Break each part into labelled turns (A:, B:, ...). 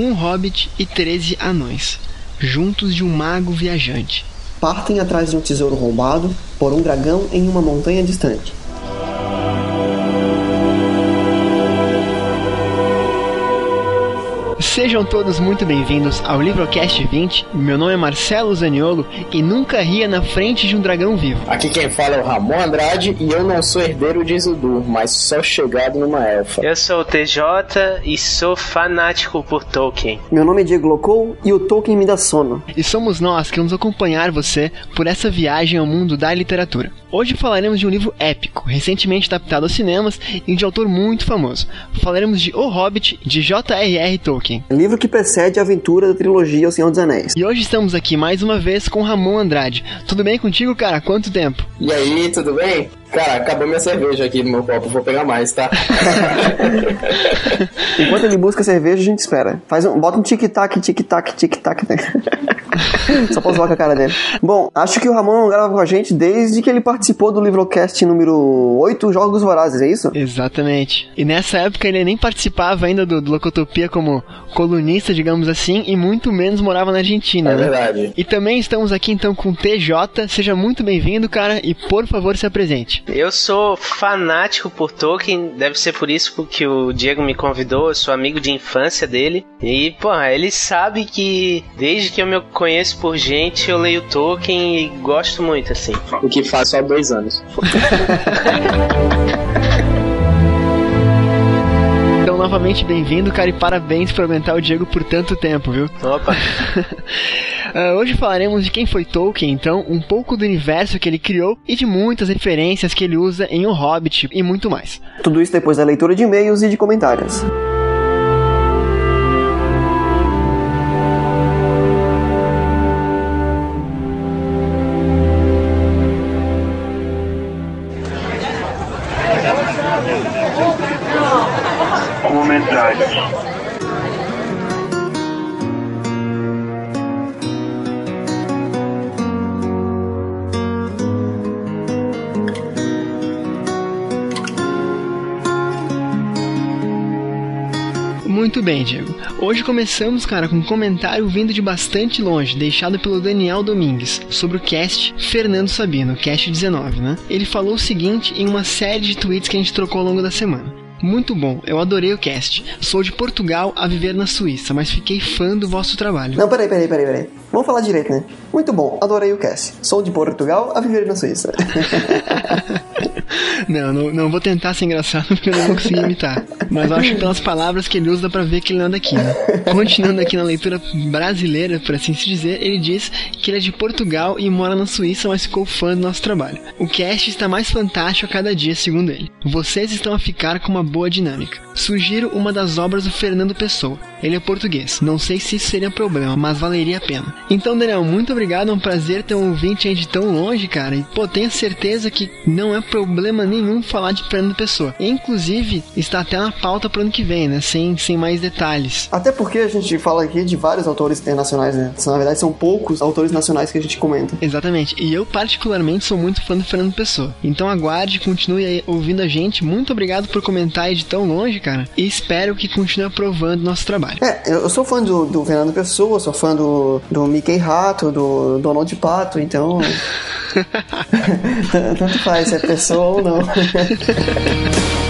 A: um hobbit e 13 anões, juntos de um mago viajante.
B: Partem atrás de um tesouro roubado por um dragão em uma montanha distante.
A: Sejam todos muito bem-vindos ao Livrocast 20. Meu nome é Marcelo Zaniolo e nunca ria na frente de um dragão vivo.
C: Aqui quem fala é o Ramon Andrade e eu não sou herdeiro de Isildur, mas só chegado numa elfa.
D: Eu sou o TJ e sou fanático por Tolkien.
B: Meu nome é Diego Locou e o Tolkien me dá sono.
A: E somos nós que vamos acompanhar você por essa viagem ao mundo da literatura. Hoje falaremos de um livro épico, recentemente adaptado aos cinemas e de autor muito famoso. Falaremos de O Hobbit, de J.R.R. Tolkien.
B: Livro que precede a aventura da trilogia O Senhor dos Anéis.
A: E hoje estamos aqui mais uma vez com Ramon Andrade. Tudo bem contigo, cara? Quanto tempo?
C: E aí, tudo bem? Cara, acabou minha cerveja aqui no meu copo, vou pegar mais, tá?
B: Enquanto ele busca cerveja, a gente espera. Faz um, bota um tic-tac, tic-tac, tic-tac. Só pra zoar com a cara dele. Bom, acho que o Ramon grava com a gente desde que ele participou do Livrocast número 8, Jogos Vorazes, é isso?
A: Exatamente. E nessa época ele nem participava ainda do, do Locotopia como colunista, digamos assim, e muito menos morava na Argentina,
C: É
A: né?
C: verdade.
A: E também estamos aqui então com o TJ. Seja muito bem-vindo, cara, e por favor se apresente.
D: Eu sou fanático por Tolkien, deve ser por isso que o Diego me convidou, eu sou amigo de infância dele. E, porra, ele sabe que desde que eu me conheço por gente, eu leio Tolkien e gosto muito, assim.
C: O que faz só dois anos.
A: Novamente bem-vindo, cara, e parabéns por aguentar o Diego por tanto tempo, viu?
D: Opa,
A: Ah, hoje falaremos de quem foi Tolkien, então, um pouco do universo que ele criou e de muitas referências que ele usa em O Hobbit e muito mais.
B: Tudo isso depois da leitura de e-mails e de comentários.
E: Comentários.
A: Muito bem, Diego. Hoje começamos, cara, com um comentário vindo de bastante longe, deixado pelo Daniel Domingues, sobre o cast Fernando Sabino, cast 19, né? Ele falou o seguinte em uma série de tweets que a gente trocou ao longo da semana. Muito bom, eu adorei o cast. Sou de Portugal a viver na Suíça, mas fiquei fã do vosso trabalho.
B: Não, peraí, peraí, peraí, peraí. Vamos falar direito, né? Muito bom, adorei o cast. Sou de Portugal a viver na Suíça.
A: Não, não, não vou tentar ser engraçado porque eu não vou conseguir imitar. Mas acho que pelas palavras que ele usa dá pra ver que ele é daqui, né? Continuando aqui na leitura brasileira, por assim se dizer, ele diz que ele é de Portugal e mora na Suíça, mas ficou fã do nosso trabalho. O cast está mais fantástico a cada dia, segundo ele. Vocês estão a ficar com uma boa dinâmica. Sugiro uma das obras do Fernando Pessoa. Ele é português. Não sei se isso seria problema, mas valeria a pena. Então, Daniel, muito obrigado. É um prazer ter um ouvinte aí de tão longe, cara. E, pô, tenho certeza que não é problema nenhum falar de Fernando Pessoa. Inclusive, está até na pauta pro ano que vem, né? Sem, sem mais detalhes.
B: Até porque a gente fala aqui de vários autores internacionais, né? Na verdade, são poucos autores nacionais que a gente comenta.
A: Exatamente. E eu, particularmente, sou muito fã do Fernando Pessoa. Então aguarde, continue aí ouvindo a gente. Muito obrigado por comentar aí de tão longe, cara. E espero que continue aprovando nosso trabalho.
B: É, eu sou fã do, do Fernando Pessoa, sou fã do, do Mickey Rato, do Donald Pato, então. Tanto faz é pessoa ou não.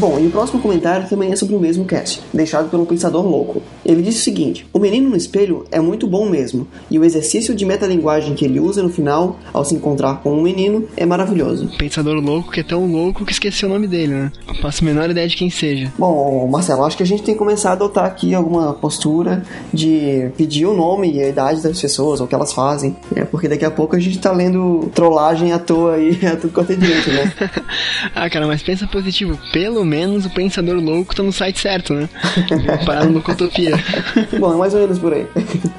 B: Bom, e o próximo comentário também é sobre o mesmo cast, deixado pelo Pensador Louco. Ele diz o seguinte: O menino no espelho é muito bom mesmo, e o exercício de metalinguagem que ele usa no final, ao se encontrar com um menino, é maravilhoso.
A: Pensador louco que é tão louco que esqueci o nome dele, né? Não faço a menor ideia de quem seja.
B: Bom, Marcelo, acho que a gente tem que começar a adotar aqui alguma postura de pedir o nome e a idade das pessoas, ou o que elas fazem. É, porque daqui a pouco a gente tá lendo trollagem à toa aí, a tudo quanto é direito, né?
A: ah, cara, mas pensa positivo. Pelo menos o Pensador Louco tá no site certo, né? Parar no Locotopia.
B: Bom, é mais ou menos por aí.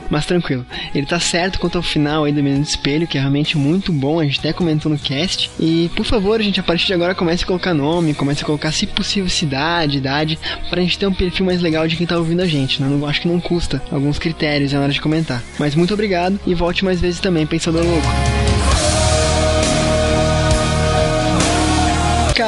A: Mas tranquilo, ele tá certo quanto ao final aí do Menino do Espelho, que é realmente muito bom, a gente até comentou no cast. E por favor, gente, a partir de agora comece a colocar nome, comece a colocar, se possível, cidade, idade, pra gente ter um perfil mais legal de quem tá ouvindo a gente, né? Não, acho que não custa alguns critérios na hora de comentar. Mas muito obrigado e volte mais vezes também, Pensador Louco.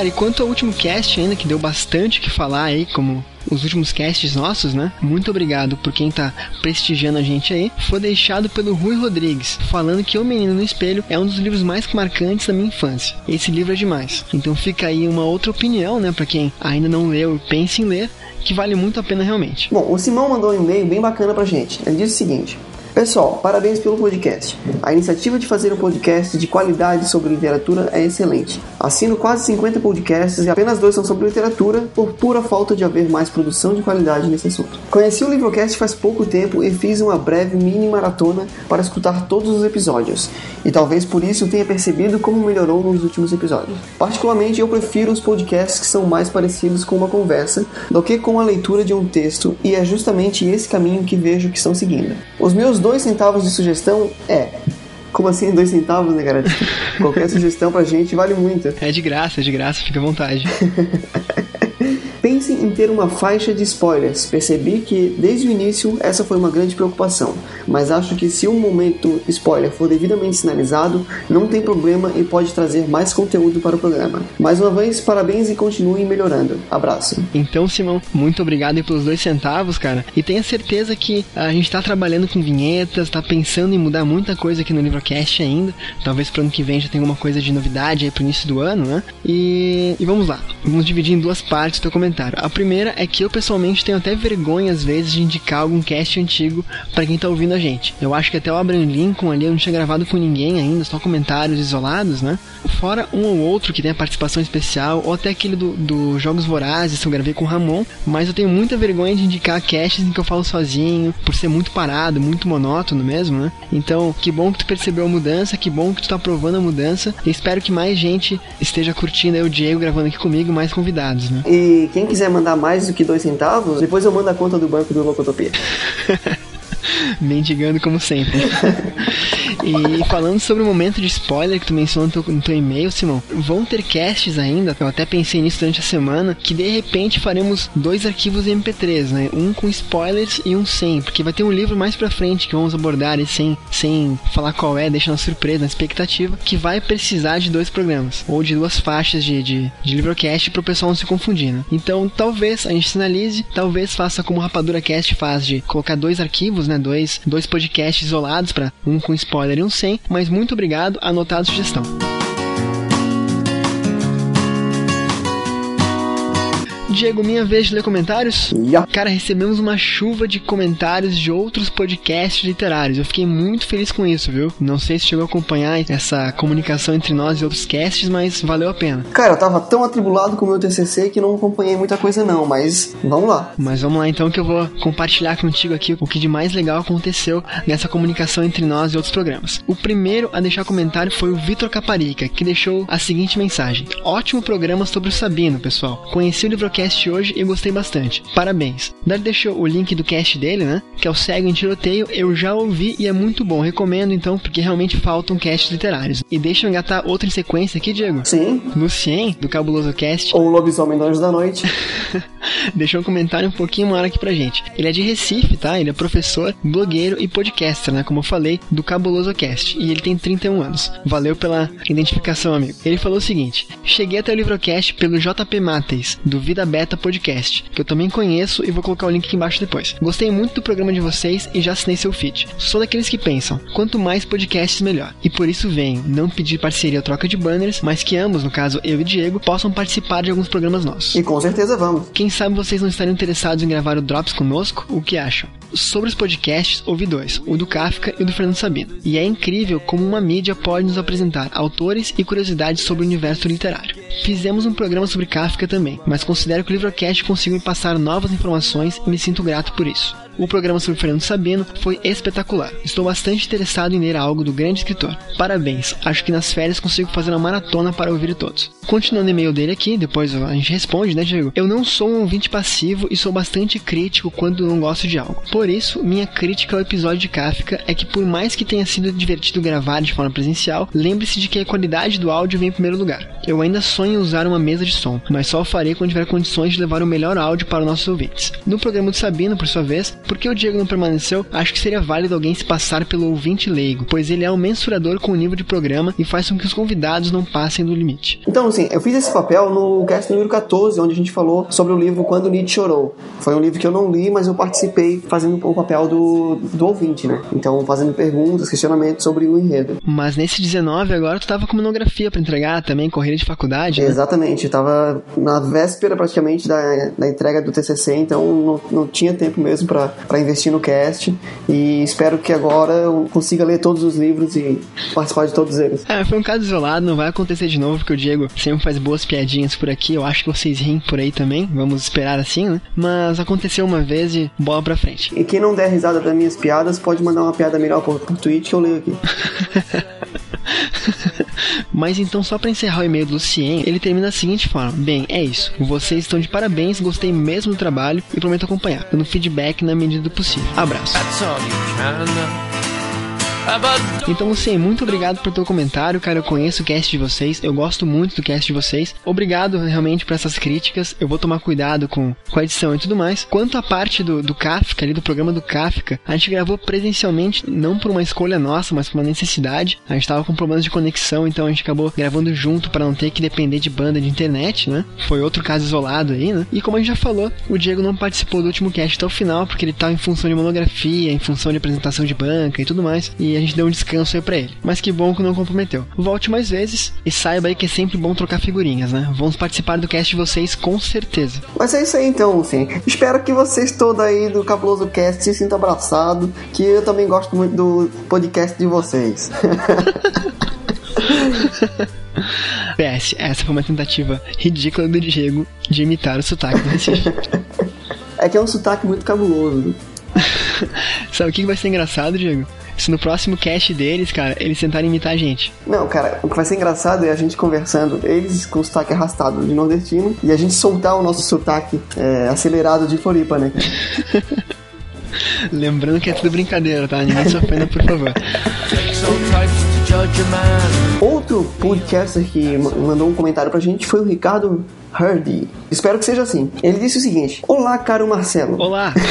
A: Cara, e quanto ao último cast ainda, que deu bastante o que falar aí, como os últimos casts nossos, né? Muito obrigado por quem tá prestigiando a gente aí. Foi deixado pelo Rui Rodrigues, falando que O Menino no Espelho é um dos livros mais marcantes da minha infância. Esse livro é demais. Então fica aí uma outra opinião, né, para quem ainda não leu e pensa em ler, que vale muito a pena realmente.
B: Bom, o Simão mandou um e-mail bem bacana pra gente. Ele diz o seguinte: Pessoal, parabéns pelo podcast. A iniciativa de fazer um podcast de qualidade sobre literatura é excelente. Assino quase 50 podcasts e apenas dois são sobre literatura, por pura falta de haver mais produção de qualidade nesse assunto. Conheci o Livrocast faz pouco tempo e fiz uma breve mini maratona para escutar todos os episódios, e talvez por isso tenha percebido como melhorou nos últimos episódios. Particularmente, eu prefiro os podcasts que são mais parecidos com uma conversa do que com a leitura de um texto, e é justamente esse caminho que vejo que estão seguindo. Os meus dois centavos de sugestão é. Como assim, dois centavos, né, cara? Qualquer sugestão pra gente vale muito.
A: É de graça, é de graça, fica à vontade.
B: Pensem em ter uma faixa de spoilers. Percebi que desde o início essa foi uma grande preocupação, mas acho que se um momento spoiler for devidamente sinalizado, não tem problema e pode trazer mais conteúdo para o programa. Mais uma vez, parabéns e continuem melhorando. Abraço.
A: Então, Simão, muito obrigado pelos dois centavos, cara. E tenha certeza que a gente tá trabalhando com vinhetas, tá pensando em mudar muita coisa aqui no Livrocast ainda. Talvez pro ano que vem já tenha alguma coisa de novidade aí pro início do ano, né? E, e vamos lá. Vamos dividir em duas partes o teu comentário. A primeira é que eu pessoalmente tenho até vergonha às vezes de indicar algum cast antigo para quem tá ouvindo a gente. Eu acho que até o Abraham Lincoln ali eu não tinha gravado com ninguém ainda, só comentários isolados, né? Fora um ou outro que tem a participação especial, ou até aquele do, do Jogos Vorazes que eu gravei com o Ramon, mas eu tenho muita vergonha de indicar casts em que eu falo sozinho, por ser muito parado, muito monótono mesmo, né? Então, que bom que tu percebeu a mudança, que bom que tu tá aprovando a mudança, e espero que mais gente esteja curtindo aí o Diego gravando aqui comigo, mais convidados, né?
B: E quem quiser mandar mais do que dois centavos, depois eu mando a conta do banco do Locotopia.
A: Mendigando como sempre. e falando sobre o momento de spoiler que tu mencionou no teu, no teu e-mail, Simão, vão ter casts ainda, eu até pensei nisso durante a semana, que de repente faremos dois arquivos MP3, né? Um com spoilers e um sem, porque vai ter um livro mais pra frente que vamos abordar e sem, sem falar qual é, deixando a surpresa, na expectativa, que vai precisar de dois programas, ou de duas faixas de, de, de livrocast pro pessoal não se confundir, né? Então talvez a gente sinalize, talvez faça como o Rapadura Cast faz de colocar dois arquivos, né? Dois, dois podcasts isolados para um com spoiler um sem, mas muito obrigado, anotado a sugestão. Diego, minha vez de ler comentários?
B: Yeah.
A: Cara, recebemos uma chuva de comentários de outros podcasts literários. Eu fiquei muito feliz com isso, viu? Não sei se chegou a acompanhar essa comunicação entre nós e outros casts, mas valeu a pena.
B: Cara, eu tava tão atribulado com o meu TCC que não acompanhei muita coisa não, mas vamos lá.
A: Mas vamos lá então que eu vou compartilhar contigo aqui o que de mais legal aconteceu nessa comunicação entre nós e outros programas. O primeiro a deixar comentário foi o Vitor Caparica, que deixou a seguinte mensagem: Ótimo programa sobre o Sabino, pessoal. Conheci o Livrocast hoje e gostei bastante. Parabéns. Dar deixou o link do cast dele, né? Que é o Cego em Tiroteio. Eu já ouvi e é muito bom. Recomendo então, porque realmente faltam casts literários. E deixa eu engatar outro em sequência aqui, Diego.
B: Sim.
A: Lucien, do Cabuloso Cast.
B: Ou o Lobisomem do Anjo da Noite.
A: deixou um comentário um pouquinho maior aqui pra gente. Ele é de Recife, tá? Ele é professor, blogueiro e podcaster, né? Como eu falei, do Cabuloso Cast. E ele tem 31 anos. Valeu pela identificação, amigo. Ele falou o seguinte: Cheguei até o Livrocast pelo JP Matheus, do Vida Beta Podcast, que eu também conheço e vou colocar o link aqui embaixo depois. Gostei muito do programa de vocês e já assinei seu feed. Sou daqueles que pensam, quanto mais podcasts melhor. E por isso venho, não pedir parceria ou troca de banners, mas que ambos, no caso eu e Diego, possam participar de alguns programas nossos.
B: E com certeza vamos.
A: Quem sabe vocês não estariam interessados em gravar o Drops conosco? O que acham? Sobre os podcasts, ouvi dois, o do Kafka e o do Fernando Sabino. E é incrível como uma mídia pode nos apresentar autores e curiosidades sobre o universo literário. Fizemos um programa sobre Kafka também, mas considero que o Livrocast conseguiu me passar novas informações e me sinto grato por isso. O programa sobre Fernando Sabino foi espetacular. Estou bastante interessado em ler algo do grande escritor. Parabéns, acho que nas férias consigo fazer uma maratona para ouvir todos. Continuando o e-mail dele aqui, depois a gente responde, né, Diego? Eu não sou um ouvinte passivo e sou bastante crítico quando não gosto de algo. Por isso, minha crítica ao episódio de Kafka é que por mais que tenha sido divertido gravar de forma presencial, lembre-se de que a qualidade do áudio vem em primeiro lugar. Eu ainda sonho em usar uma mesa de som, mas só o farei quando tiver condições de levar o melhor áudio para os nossos ouvintes. No programa do Sabino, por sua vez, porque o Diego não permaneceu, acho que seria válido alguém se passar pelo ouvinte leigo, pois ele é um mensurador com o nível de programa e faz com que os convidados não passem do limite.
B: Então, assim, eu fiz esse papel no cast número 14, onde a gente falou sobre o livro Quando Nietzsche Chorou. Foi um livro que eu não li, mas eu participei fazendo o papel do, do ouvinte, né? Então, fazendo perguntas, questionamentos sobre o enredo.
A: Mas nesse 19 agora tu tava com monografia para entregar também, corrida de faculdade, né?
B: Exatamente, eu tava na véspera praticamente da, da entrega do TCC, então não, não tinha tempo mesmo para investir no cast e espero que agora eu consiga ler todos os livros e participar de todos eles.
A: É, foi um caso isolado, não vai acontecer de novo, porque o Diego sempre faz boas piadinhas por aqui, eu acho que vocês riem por aí também, vamos esperar assim, né? Mas aconteceu uma vez e bola pra frente.
B: E quem não der risada das minhas piadas pode mandar uma piada melhor por, por tweet que eu leio aqui.
A: Mas então, só para encerrar o e-mail do Lucien, ele termina da seguinte forma: Bem, é isso. Vocês estão de parabéns, gostei mesmo do trabalho e prometo acompanhar, dando feedback na medida do possível. Abraço. Então, Lucien, muito obrigado por teu comentário, cara. Eu conheço o cast de vocês, eu gosto muito do cast de vocês. Obrigado realmente por essas críticas. Eu vou tomar cuidado com, com a edição e tudo mais. Quanto à parte do, do Kafka, ali do programa do Kafka, a gente gravou presencialmente, não por uma escolha nossa, mas por uma necessidade. A gente tava com problemas de conexão, então a gente acabou gravando junto para não ter que depender de banda de internet, né? Foi outro caso isolado aí, né? E como a gente já falou, o Diego não participou do último cast até o final, porque ele tava em função de monografia, em função de apresentação de banca e tudo mais. E a gente deu um descanso aí pra ele. Mas que bom que não comprometeu. Volte mais vezes e saiba aí que é sempre bom trocar figurinhas, né? Vamos participar do cast de vocês com certeza.
B: Mas é isso aí então, sim. Espero que vocês todos aí do Cabuloso Cast se sintam abraçados, que eu também gosto muito do podcast de vocês.
A: PS, essa foi uma tentativa ridícula do Diego de imitar o sotaque do Recife.
B: é que é um sotaque muito cabuloso.
A: Sabe o que vai ser engraçado, Diego? Se no próximo cast deles, cara, eles tentarem imitar a gente.
B: Não, cara, o que vai ser engraçado é a gente conversando, eles com o sotaque arrastado de nordestino, e a gente soltar o nosso sotaque é, acelerado de Floripa, né?
A: Lembrando que é tudo brincadeira, tá? Ninguém se ofenda, por favor.
B: Outro podcaster que mandou um comentário pra gente foi o Ricardo Hardy. Espero que seja assim. Ele disse o seguinte: Olá, caro Marcelo.
A: Olá.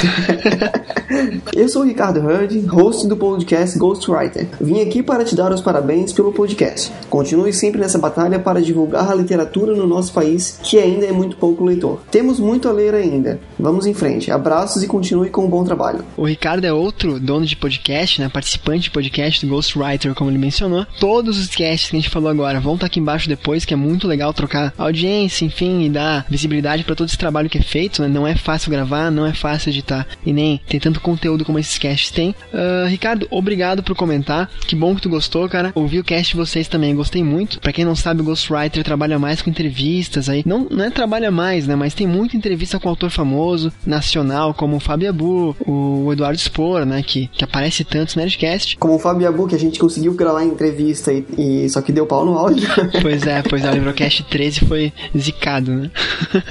B: Eu sou o Ricardo Hardy, host do podcast Ghostwriter. Vim aqui para te dar os parabéns pelo podcast. Continue sempre nessa batalha para divulgar a literatura no nosso país, que ainda é muito pouco leitor. Temos muito a ler ainda. Vamos em frente. Abraços e continue com um bom trabalho.
A: O Ricardo é outro dono de podcast, né? Participante de podcast do Ghostwriter, como ele mencionou. Todos os casts que a gente falou agora vão estar aqui embaixo depois, que é muito legal trocar audiência, enfim, e dar visibilidade para todo esse trabalho que é feito. Né? Não é fácil gravar, não é fácil editar e nem ter tanto conteúdo como esses casts têm. Uh, Ricardo, obrigado por comentar. Que bom que tu gostou, cara. Ouvi o cast de vocês também, gostei muito. Para quem não sabe, o Ghostwriter trabalha mais com entrevistas aí. Não, não é trabalha mais, né? Mas tem muita entrevista com autor famoso, nacional, como o Fábio Abu, o Eduardo Spor, né? Que, que aparece tanto no Nerdcast.
B: Como o Fábio Abu, que a gente conseguiu gravar entrevista e, e só que deu pau no áudio.
A: pois é, pois é, o Livrocast 13 foi zicado, né?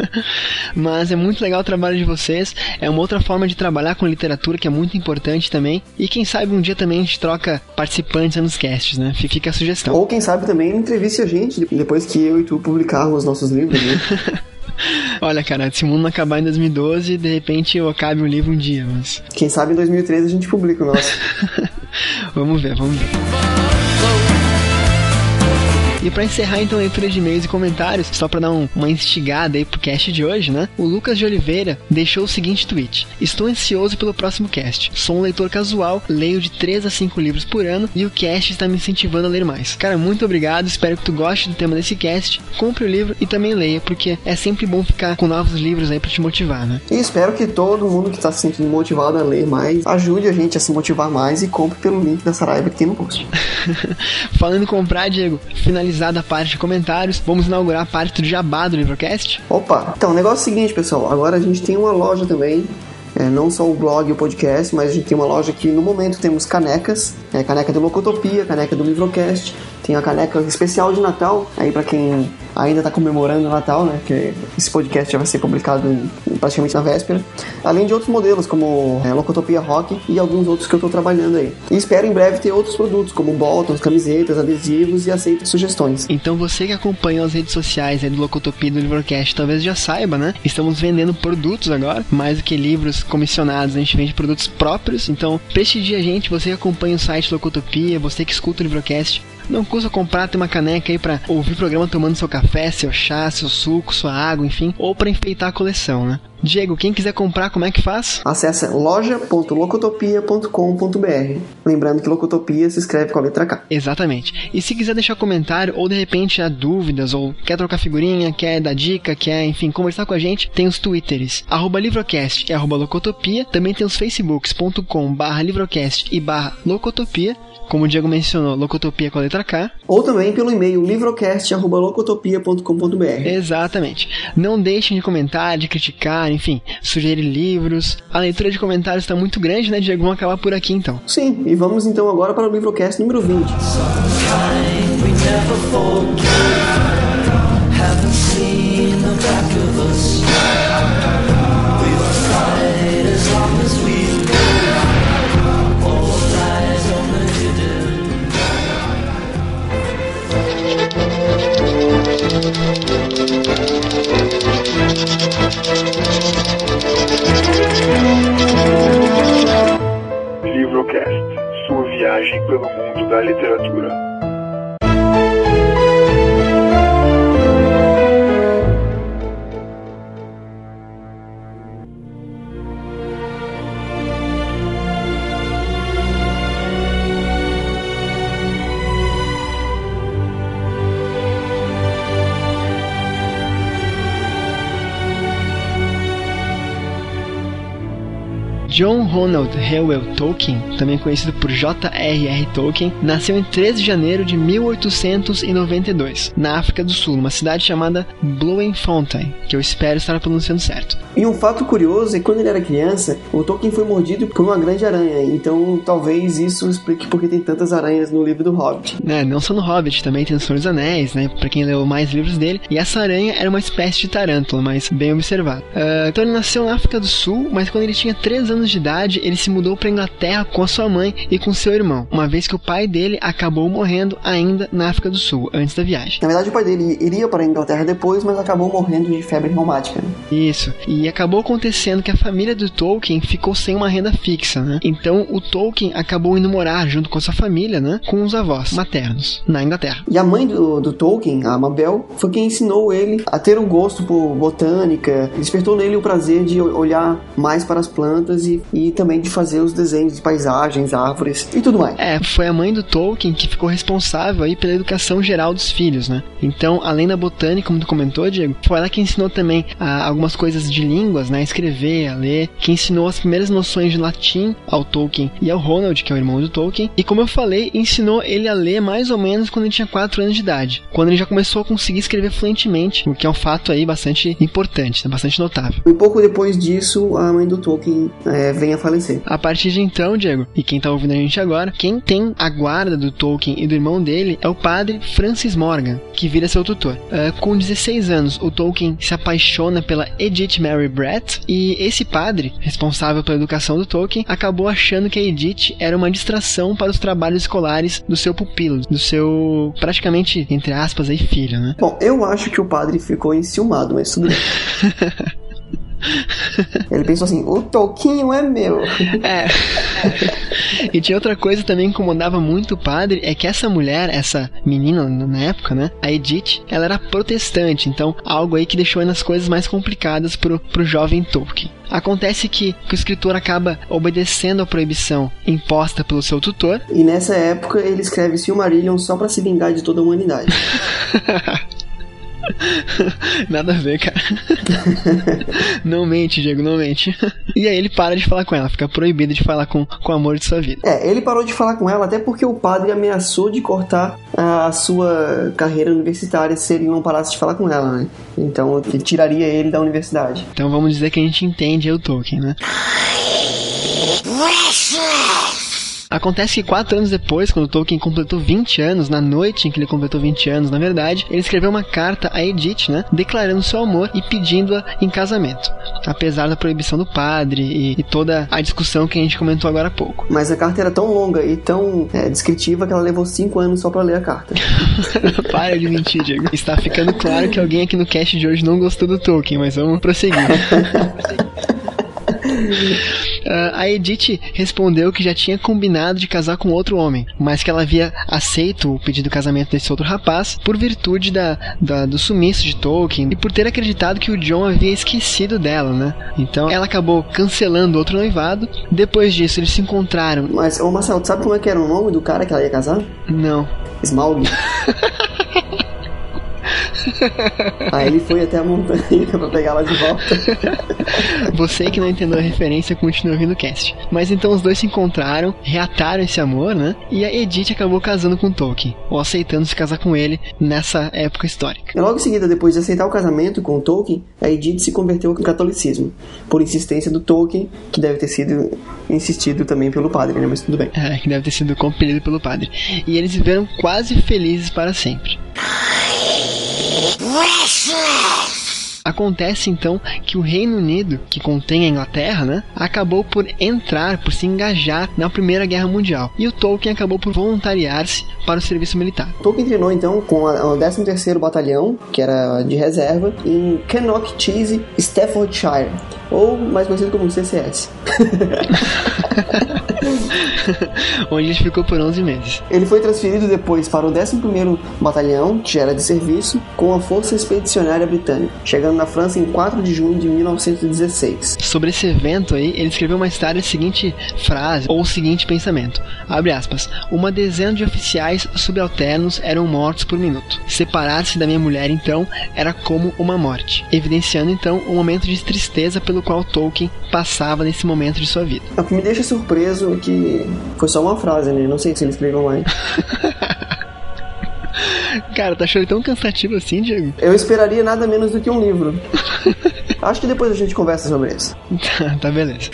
A: Mas é muito legal o trabalho de vocês. É uma outra forma de trabalhar com literatura que é muito importante também. E quem sabe um dia também a gente troca participantes nos casts, né? Fica a sugestão.
B: Ou quem sabe também entreviste a gente depois que eu e tu publicarmos os nossos livros, né?
A: Olha, cara, se o mundo não acabar em 2012, de repente eu acabe o livro um dia, mas.
B: Quem sabe em 2013 a gente publica o nosso.
A: vamos ver, vamos ver. E para encerrar então a leitura de e-mails e comentários, só para dar um, uma instigada aí pro cast de hoje, né? O Lucas de Oliveira deixou o seguinte tweet: Estou ansioso pelo próximo cast. Sou um leitor casual, leio de 3 a 5 livros por ano e o cast está me incentivando a ler mais. Cara, muito obrigado, espero que tu goste do tema desse cast. Compre o livro e também leia, porque é sempre bom ficar com novos livros aí para te motivar, né?
B: E espero que todo mundo que está se sentindo motivado a ler mais ajude a gente a se motivar mais e compre pelo link da Saraiva que tem no post.
A: Falando em comprar, Diego, finalizando finalizada a parte de comentários, vamos inaugurar a parte do jabá do Livrocast.
B: Opa! Então, o negócio é o seguinte, pessoal. Agora a gente tem uma loja também é, não só o blog e o podcast, mas a gente tem uma loja que no momento temos canecas, é, caneca do Locotopia, caneca do Livrocast, Tem a caneca especial de Natal, aí para quem ainda tá comemorando o Natal, né? Que esse podcast já vai ser publicado praticamente na véspera. Além de outros modelos, como é, Locotopia Rock e alguns outros que eu tô trabalhando aí. E espero em breve ter outros produtos, como botões, camisetas, adesivos e aceito sugestões.
A: Então você que acompanha as redes sociais aí do Locotopia e do Livrocast talvez já saiba, né? Estamos vendendo produtos agora, mais do que livros comissionados, a gente vende produtos próprios. Então prestigie a gente, você que acompanha o site Locotopia, você que escuta o Livrocast, não custa comprar, ter uma caneca aí para ouvir o programa tomando seu café, seu chá, seu suco, sua água, enfim, ou para enfeitar a coleção, né? Diego, quem quiser comprar, como é que faz?
B: Acesse loja.locotopia.com.br. Lembrando que Locotopia se escreve com a letra K.
A: Exatamente. E se quiser deixar comentário ou de repente há dúvidas ou quer trocar figurinha, quer dar dica, quer, enfim, conversar com a gente, tem os twitters, arroba livrocast e arroba locotopia. Também tem os facebooks.com barra livrocast e barra locotopia como o Diego mencionou, Locotopia com a letra K.
B: Ou também pelo e-mail livrocast.locotopia.com.br.
A: Exatamente. Não deixem de comentar, de criticar, enfim, sugerir livros. A leitura de comentários está muito grande, né, Diego? Vamos acabar por aqui então.
B: Sim, e vamos então agora para o Livrocast número 20.
E: Livrocast, sua viagem pelo mundo da literatura.
A: John Ronald Reuel Tolkien, também conhecido por J.R.R. Tolkien, nasceu em 13 de janeiro de 1892, na África do Sul, numa cidade chamada Bloemfontein, que eu espero estar pronunciando certo.
B: E um fato curioso é que quando ele era criança, o Tolkien foi mordido por uma grande aranha, então talvez isso explique porque tem tantas aranhas no livro do Hobbit.
A: É, não só no Hobbit, também tem no Senhor dos Anéis, né, pra quem leu mais livros dele, e essa aranha era uma espécie de tarântula, mas bem observado. Uh, então ele nasceu na África do Sul, mas quando ele tinha 3 anos de idade, ele se mudou para Inglaterra com a sua mãe e com seu irmão, uma vez que o pai dele acabou morrendo ainda na África do Sul, antes da viagem.
B: Na verdade, o pai dele iria para a Inglaterra depois, mas acabou morrendo de febre reumática. Né?
A: Isso. E acabou acontecendo que a família do Tolkien ficou sem uma renda fixa, né? Então o Tolkien acabou indo morar junto com sua família, né? Com os avós maternos na Inglaterra.
B: E a mãe do, do Tolkien, a Mabel, foi quem ensinou ele a ter um gosto por botânica, despertou nele o prazer de olhar mais para as plantas e, e também de fazer os desenhos de paisagens, árvores e tudo mais.
A: É, foi a mãe do Tolkien que ficou responsável aí pela educação geral dos filhos, né? Então, além da botânica, como tu comentou, Diego, foi ela que ensinou também ah, algumas coisas de línguas, né? Escrever, a ler, que ensinou as primeiras noções de latim ao Tolkien e ao Ronald, que é o irmão do Tolkien. E como eu falei, ensinou ele a ler mais ou menos quando ele tinha 4 anos de idade, quando ele já começou a conseguir escrever fluentemente, o que é um fato aí bastante importante, né? bastante notável.
B: E pouco depois disso, a mãe do Tolkien é, vem a falecer.
A: A partir de então, Diego, e quem tá ouvindo a gente agora, quem tem a guarda do Tolkien e do irmão dele é o padre Francis Morgan, que vira seu tutor. Uh, com 16 anos, o Tolkien se apaixona pela Edith Mary Brett e esse padre, responsável pela educação do Tolkien, acabou achando que a Edith era uma distração para os trabalhos escolares do seu pupilo, do seu praticamente, entre aspas, aí, filho, né?
B: Bom, eu acho que o padre ficou enciumado, mas tudo bem. Ele pensou assim: o Tolkien é meu.
A: É. E tinha outra coisa também que incomodava muito o padre: é que essa mulher, essa menina na época, né? A Edith, ela era protestante, então algo aí que deixou as coisas mais complicadas pro, pro jovem Tolkien. Acontece que, que o escritor acaba obedecendo à proibição imposta pelo seu tutor.
B: E nessa época ele escreve Silmarillion só para se vingar de toda a humanidade.
A: Nada a ver, cara. não mente, Diego, não mente. E aí ele para de falar com ela, fica proibido de falar com, com o amor de sua vida.
B: É, ele parou de falar com ela até porque o padre ameaçou de cortar a sua carreira universitária se ele não parasse de falar com ela, né? Então ele tiraria ele da universidade.
A: Então vamos dizer que a gente entende o Tolkien, né? Acontece que quatro anos depois, quando Tolkien completou 20 anos, na noite em que ele completou 20 anos, na verdade, ele escreveu uma carta a Edith, né, declarando seu amor e pedindo-a em casamento, apesar da proibição do padre e, e, toda a discussão que a gente comentou agora há pouco.
B: Mas a carta era tão longa e tão é, descritiva que ela levou cinco anos só para ler a carta.
A: Para de mentir, Diego. Está ficando claro que alguém aqui no cast de hoje não gostou do Tolkien, mas vamos prosseguir. Uh, a Edith respondeu que já tinha combinado de casar com outro homem, mas que ela havia aceito o pedido de casamento desse outro rapaz por virtude da, da, do sumiço de Tolkien e por ter acreditado que o John havia esquecido dela, né? Então ela acabou cancelando outro noivado. Depois disso, eles se encontraram.
B: Mas, ô Marcelo, sabe como é que era o nome do cara que ela ia casar?
A: Não.
B: Smaug. Aí ele foi até a montanha pra pegar ela de volta.
A: Você que não entendeu a referência, continua ouvindo o cast. Mas então os dois se encontraram, reataram esse amor, né? E a Edith acabou casando com Tolkien, ou aceitando se casar com ele nessa época histórica.
B: E logo em seguida, depois de aceitar o casamento com Tolkien, a Edith se converteu ao catolicismo, por insistência do Tolkien, que deve ter sido insistido também pelo padre, né? Mas tudo bem.
A: É, que deve ter sido compelido pelo padre. E eles viveram quase felizes para sempre. Restless! Acontece então que o Reino Unido, que contém a Inglaterra, né, acabou por entrar, por se engajar na Primeira Guerra Mundial. E o Tolkien acabou por voluntariar-se para o serviço militar.
B: Tolkien treinou então com o 13º Batalhão, que era de reserva, em Cannock Chase, Staffordshire, ou mais conhecido como CCS.
A: Onde ele ficou por 11 meses.
B: Ele foi transferido depois para o 11º Batalhão, que já era de serviço, com a Força Expedicionária Britânica, chegando na França em 4 de junho de 1916.
A: Sobre esse evento aí, ele escreveu mais tarde a seguinte frase, ou o seguinte pensamento, abre aspas, uma dezena de oficiais subalternos eram mortos por minuto. Separar-se da minha mulher, então, era como uma morte, evidenciando então um momento de tristeza pelo qual Tolkien passava nesse momento de sua vida.
B: O que me deixa surpreso é que foi só uma frase, né? Não sei se ele escreveu mais.
A: Cara, tá achando tão cansativo assim, Diego?
B: Eu esperaria nada menos do que um livro. Acho que depois a gente conversa sobre isso.
A: tá, tá beleza.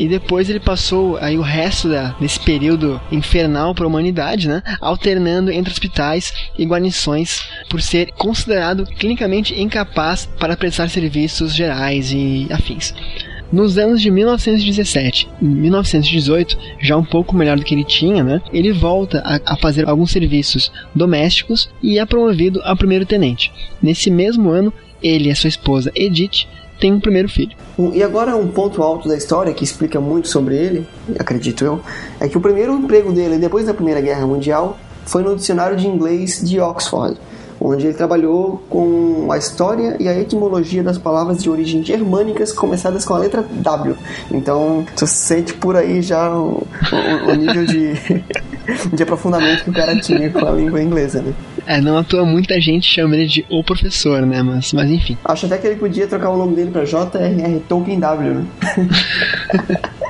A: E depois ele passou aí o resto da, desse período infernal para a humanidade, né? Alternando entre hospitais e guarnições por ser considerado clinicamente incapaz para prestar serviços gerais e afins. Nos anos de 1917 e 1918, já um pouco melhor do que ele tinha, né? Ele volta a, a fazer alguns serviços domésticos e é promovido a primeiro tenente. Nesse mesmo ano, ele e sua esposa Edith tem um primeiro filho.
B: E agora um ponto alto da história que explica muito sobre ele, acredito eu, é que o primeiro emprego dele depois da Primeira Guerra Mundial foi no dicionário de inglês de Oxford, onde ele trabalhou com a história e a etimologia das palavras de origem germânicas começadas com a letra W. Então, você sente por aí já o, o, o nível de, de aprofundamento que o cara tinha com a língua inglesa, né?
A: É, não à toa muita gente chama ele de o professor, né? Mas, mas enfim.
B: Acho até que ele podia trocar o nome dele pra J.R.R. Tolkien W, né?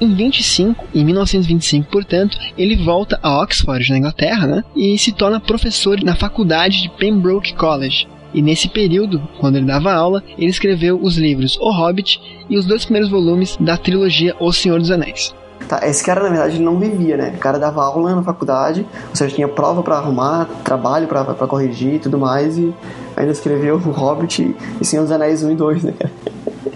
A: em 25, em 1925, portanto, ele volta a Oxford, na Inglaterra, né? E se torna professor na faculdade de Pembroke College. E nesse período, quando ele dava aula, ele escreveu os livros O Hobbit e os dois primeiros volumes da trilogia O Senhor dos Anéis.
B: Tá, esse cara, na verdade, não vivia, né? O cara dava aula na faculdade, ou seja, tinha prova para arrumar, trabalho para corrigir e tudo mais, e ainda escreveu O Hobbit e Senhor dos Anéis 1 e 2, né, cara?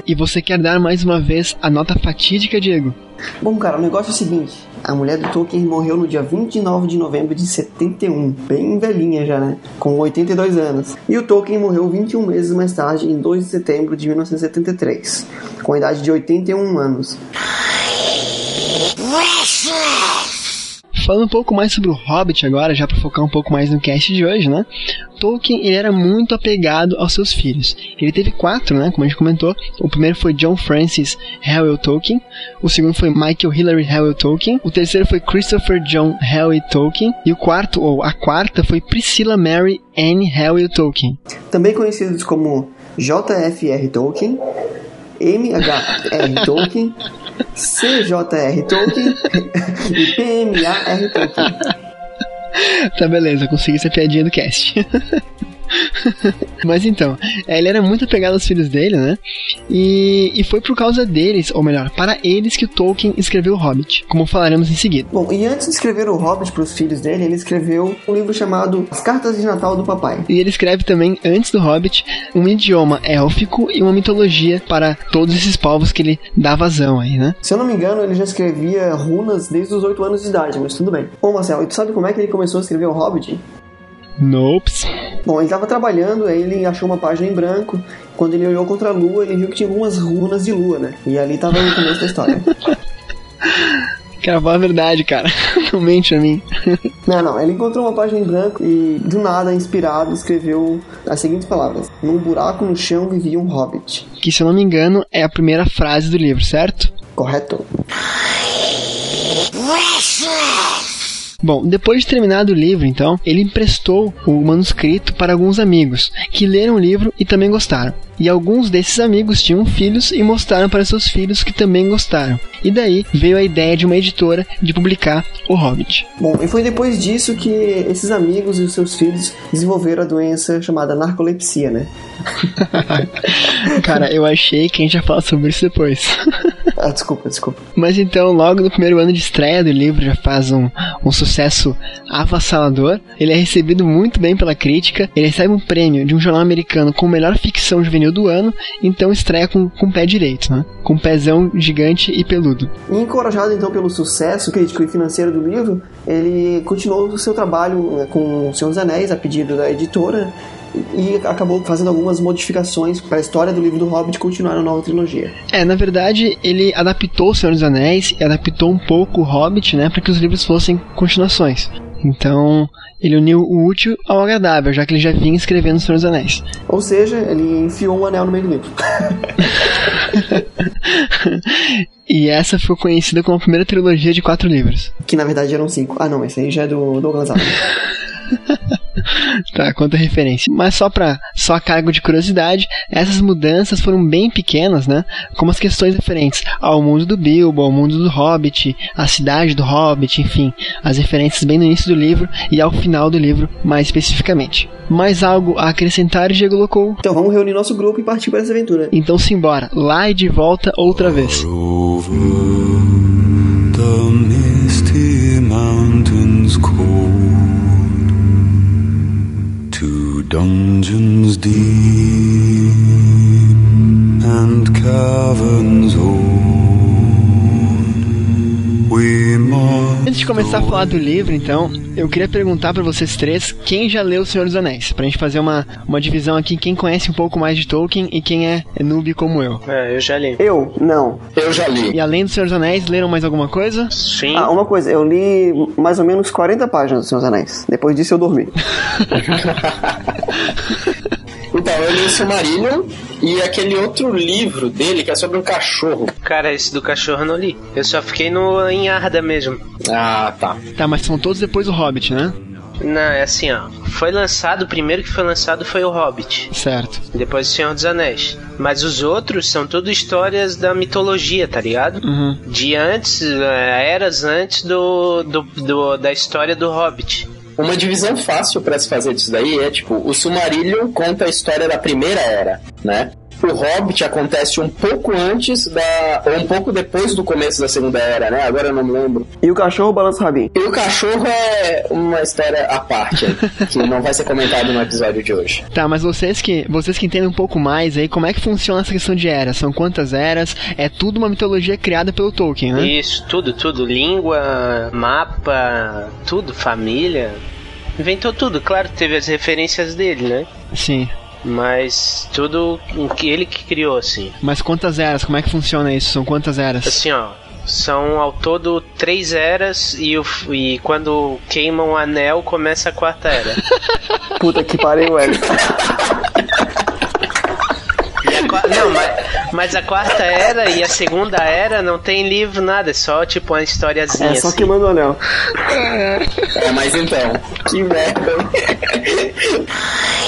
A: E você quer dar mais uma vez a nota fatídica, Diego?
B: Bom, cara, o negócio é o seguinte: a mulher do Tolkien morreu no dia 29 de novembro de 71, bem velhinha já, né? Com 82 anos. E o Tolkien morreu 21 meses mais tarde, em 2 de setembro de 1973, com a idade de 81 anos.
A: Falando um pouco mais sobre o Hobbit agora, já para focar um pouco mais no cast de hoje, né? Tolkien ele era muito apegado aos seus filhos. Ele teve quatro, né? Como a gente comentou. O primeiro foi John Francis Howell Tolkien. O segundo foi Michael Hilary Howell Tolkien. O terceiro foi Christopher John Howell Tolkien. E o quarto, ou a quarta, foi Priscilla Mary Anne Howell Tolkien.
B: Também conhecidos como J.F.R. Tolkien, M.H.R. Tolkien, C.J.R. Tolkien e P.M.A.R. Tolkien.
A: Tá beleza, consegui essa piadinha do cast. Mas então, ele era muito apegado aos filhos dele, né? E, e foi por causa deles, ou melhor, para eles que Tolkien escreveu O Hobbit, como falaremos em seguida.
B: Bom, e antes de escrever o Hobbit para os filhos dele, ele escreveu um livro chamado As Cartas de Natal do Papai.
A: E ele escreve também, antes do Hobbit, um idioma élfico e uma mitologia para todos esses povos que ele dá vazão aí, né?
B: Se eu não me engano, ele já escrevia runas desde os 8 anos de idade, mas tudo bem. Bom, Marcelo, e tu sabe como é que ele começou a escrever o Hobbit?
A: Nope.
B: Bom, ele estava trabalhando, aí ele achou uma página em branco. Quando ele olhou contra a lua, ele viu que tinha algumas runas de lua, né? E ali tava o começo da história.
A: Cara, fala a verdade, cara. Não mente a mim.
B: Não, não, ele encontrou uma página em branco e, do nada, inspirado, escreveu as seguintes palavras: Num buraco no chão vivia um hobbit.
A: Que, se eu não me engano, é a primeira frase do livro, certo?
B: Correto?
A: Bom, depois de terminado o livro, então, ele emprestou o manuscrito para alguns amigos que leram o livro e também gostaram. E alguns desses amigos tinham filhos e mostraram para seus filhos que também gostaram. E daí veio a ideia de uma editora de publicar O Hobbit.
B: Bom, e foi depois disso que esses amigos e os seus filhos desenvolveram a doença chamada narcolepsia, né?
A: Cara, eu achei que a gente ia falar sobre isso depois.
B: ah, desculpa, desculpa.
A: Mas então, logo no primeiro ano de estreia do livro, já faz um, um sucesso avassalador. Ele é recebido muito bem pela crítica. Ele recebe um prêmio de um jornal americano com melhor ficção juvenil do ano. Então estreia com, com o pé direito, né? Com um pezão gigante e peludo.
B: E encorajado então pelo sucesso crítico e financeiro do livro, ele continuou o seu trabalho né, com O Senhor dos Anéis, a pedido da editora, e acabou fazendo algumas modificações para a história do livro do Hobbit continuar na nova trilogia.
A: É, na verdade, ele adaptou O Senhor dos Anéis e adaptou um pouco o Hobbit, né, para que os livros fossem continuações. Então, ele uniu o útil ao agradável, já que ele já vinha escrevendo Senhor dos Anéis.
B: Ou seja, ele enfiou um anel no meio do livro.
A: e essa ficou conhecida como a primeira trilogia de quatro livros.
B: Que na verdade eram cinco. Ah, não, esse aí já é do Douglas Adams.
A: tá, quanta referência. Mas só para só a cargo de curiosidade, essas mudanças foram bem pequenas, né? Como as questões referentes ao mundo do Bilbo, ao mundo do Hobbit, à cidade do Hobbit, enfim, as referências bem no início do livro e ao final do livro, mais especificamente. Mais algo a acrescentar, Diego Locou?
B: Então vamos reunir nosso grupo e partir para essa aventura.
A: Então simbora, lá e de volta outra vez. Over the misty mountains cold dungeons deep and caverns old. Antes de começar a falar do livro, então, eu queria perguntar para vocês três quem já leu O Senhor dos Anéis, pra gente fazer uma, uma divisão aqui, quem conhece um pouco mais de Tolkien e quem é noob como eu.
D: É, eu já li.
B: Eu? Não.
C: Eu já li.
A: E além do Senhor dos Anéis, leram mais alguma coisa?
D: Sim.
B: Ah, uma coisa, eu li mais ou menos 40 páginas do Senhor dos Anéis. Depois disso eu dormi.
C: Então, eu li o Silmarillion e aquele outro livro dele que é sobre um cachorro.
D: Cara, esse do cachorro eu não li. Eu só fiquei no em Arda mesmo.
C: Ah, tá.
A: Tá, mas são todos depois do Hobbit, né?
D: Não, é assim, ó. Foi lançado, o primeiro que foi lançado foi o Hobbit.
A: Certo.
D: Depois o Senhor dos Anéis. Mas os outros são tudo histórias da mitologia, tá ligado?
A: Uhum.
D: De antes, é, eras antes do, do, do da história do Hobbit.
C: Uma divisão fácil para se fazer disso daí é tipo, o Silmarillion conta a história da primeira era, né? O Hobbit acontece um pouco antes da. ou um pouco depois do começo da Segunda Era, né? Agora eu não me lembro.
B: E o cachorro balança o rabinho.
C: E o cachorro é uma história à parte, que não vai ser comentado no episódio de hoje.
A: Tá, mas vocês que, vocês que entendem um pouco mais aí, como é que funciona essa questão de eras? São quantas eras? É tudo uma mitologia criada pelo Tolkien, né?
D: Isso, tudo, tudo. Língua, mapa, tudo, família. Inventou tudo, claro, teve as referências dele, né?
A: Sim.
D: Mas tudo que ele que criou, assim.
A: Mas quantas eras? Como é que funciona isso? São quantas eras?
D: Assim, ó. São ao todo três eras e, o, e quando queimam o anel começa a quarta era.
B: Puta que pariu, velho.
D: Não, mas, mas, a quarta era e a segunda era não tem livro, nada, é só tipo uma historiazinha.
B: É só
D: assim.
B: que manda o anel.
C: É, mas então, que merda.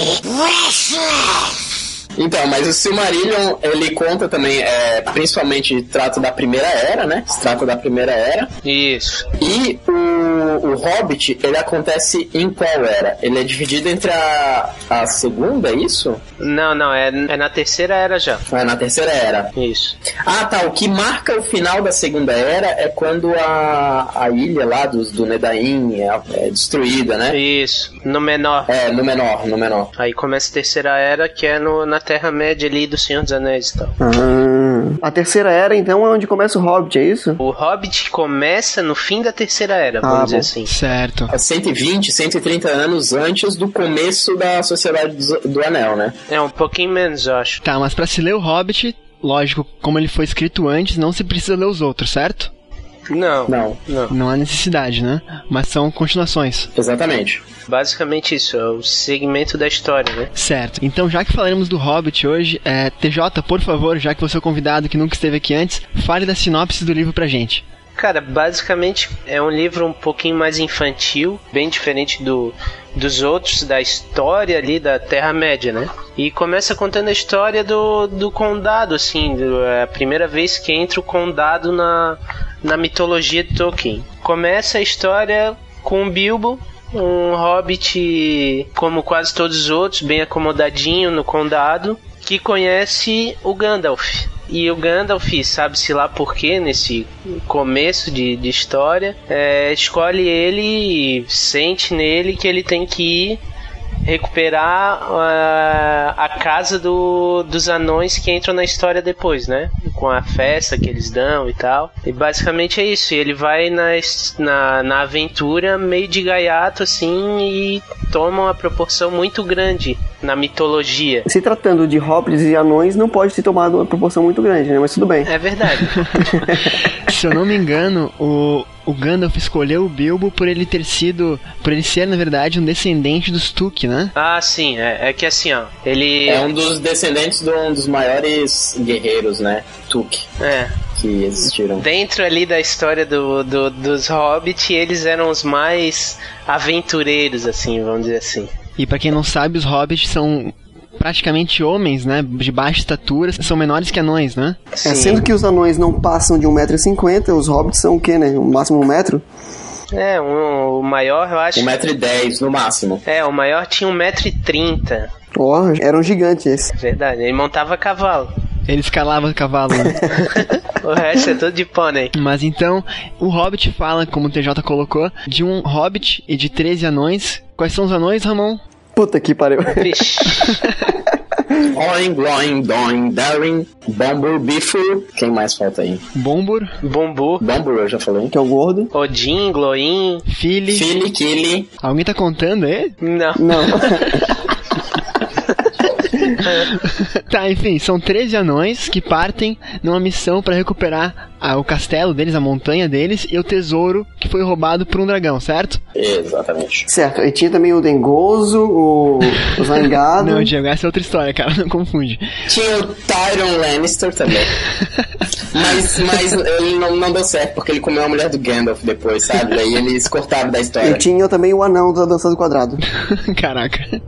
C: Restless! Então, mas o Silmarillion, ele conta também, é, principalmente trata da primeira era, né? Se trata da primeira era.
D: Isso.
C: E o o Hobbit, ele acontece em qual era? Ele é dividido entre a, a segunda, é isso?
D: Não, não, é, é na terceira era já.
C: É na terceira era.
D: Isso.
C: Ah, tá. O que marca o final da segunda era é quando a, a ilha lá dos, do Nedain é, é destruída, né?
D: Isso. No menor.
C: É, no menor, no menor.
D: Aí começa a terceira era, que é no, na Terra-média ali do Senhor dos Anéis e tal.
B: Ah, a terceira era, então, é onde começa o Hobbit, é isso?
D: O Hobbit começa no fim da terceira era, vamos
B: Ah,
D: dizer
B: bom.
D: assim.
A: Certo.
C: É 120, 130 anos antes do começo da Sociedade do, do Anel, né?
D: É um pouquinho menos, eu acho.
A: Tá, mas pra se ler o Hobbit, lógico, como ele foi escrito antes, não se precisa ler os outros, certo?
D: Não,
C: Não,
D: não.
A: Não há necessidade, né? Mas são continuações.
C: exatamente.
D: Basicamente isso, é o segmento da história, né?
A: Certo. Então, já que falaremos do Hobbit hoje, é, TJ, por favor, já que você é o convidado que nunca esteve aqui antes, fale da sinopse do livro pra gente.
D: Cara, basicamente é um livro um pouquinho mais infantil, bem diferente do, dos outros, da história ali da Terra-média, né? E começa contando a história do, do condado, assim, do- é a primeira vez que entra o condado na, na mitologia de Tolkien. Começa a história com Bilbo, um hobbit como quase todos os outros, bem acomodadinho no condado, que conhece o Gandalf. E o Gandalf, sabe-se lá por quê, nesse começo de, de história, é, escolhe ele e sente nele que ele tem que ir recuperar ah, a casa do, dos anões que entram na história depois, né? Com a festa que eles dão e tal. E basicamente é isso. Ele vai na, na, na aventura meio de gaiato assim e toma uma proporção muito grande na mitologia.
B: Se tratando de hobbits e anões, não pode ter tomado uma proporção muito grande, né? Mas tudo bem.
D: É verdade.
A: Se eu não me engano, o, o Gandalf escolheu o Bilbo por ele ter sido, por ele ser, na verdade, um descendente dos Tuque, né?
D: ah, sim. É, é que assim, ó. Ele.
C: É um dos descendentes de um dos maiores guerreiros, né? Tuk,
D: É.
C: que existiram.
D: Dentro ali da história do, do- dos Hobbit, eles eram os mais aventureiros, assim, vamos dizer assim.
A: E pra quem não sabe, os hobbits são praticamente homens, né? De baixa estatura, são menores que anões, né?
B: É,
D: Sim.
B: sendo que os anões não passam de 1,50m, os hobbits são o quê, né? No máximo um metro?
D: É, um, o maior, eu acho.
C: 1,10m no máximo.
D: É, o maior tinha 1,30m.
B: Ó, era um gigante esse.
D: Verdade, ele montava cavalo.
A: Ele escalava cavalo. né?
D: O resto é tudo de pônei.
A: Mas então, o Hobbit fala, como o TJ colocou, de um Hobbit e de 13 anões. Quais são os anões, Ramon?
B: Puta que pariu.
C: Oin, Gloin, Doin, Darin, Bombur, Bifur. Quem mais falta aí?
A: Bombur,
D: Bombu.
C: Bombur, eu já falei.
B: que é o gordo.
D: Odin, Gloin.
A: Fili.
C: Fili, Kili.
A: Alguém tá contando aí?
D: Não.
B: Não.
A: Tá, enfim, são 13 anões que partem numa missão pra recuperar ah, o castelo deles, a montanha deles e o tesouro que foi roubado por um dragão, certo?
C: Exatamente.
B: certo, e tinha também o Dengoso, o, o Zangado.
A: Não, Diego, essa é outra história, cara, não confunde.
C: Tinha o Tyrion Lannister também. mas mas ele não, não deu certo, porque ele comeu a mulher do Gandalf depois, sabe? Daí eles cortaram da história.
B: E tinha também o anão da dança do quadrado.
A: Caraca.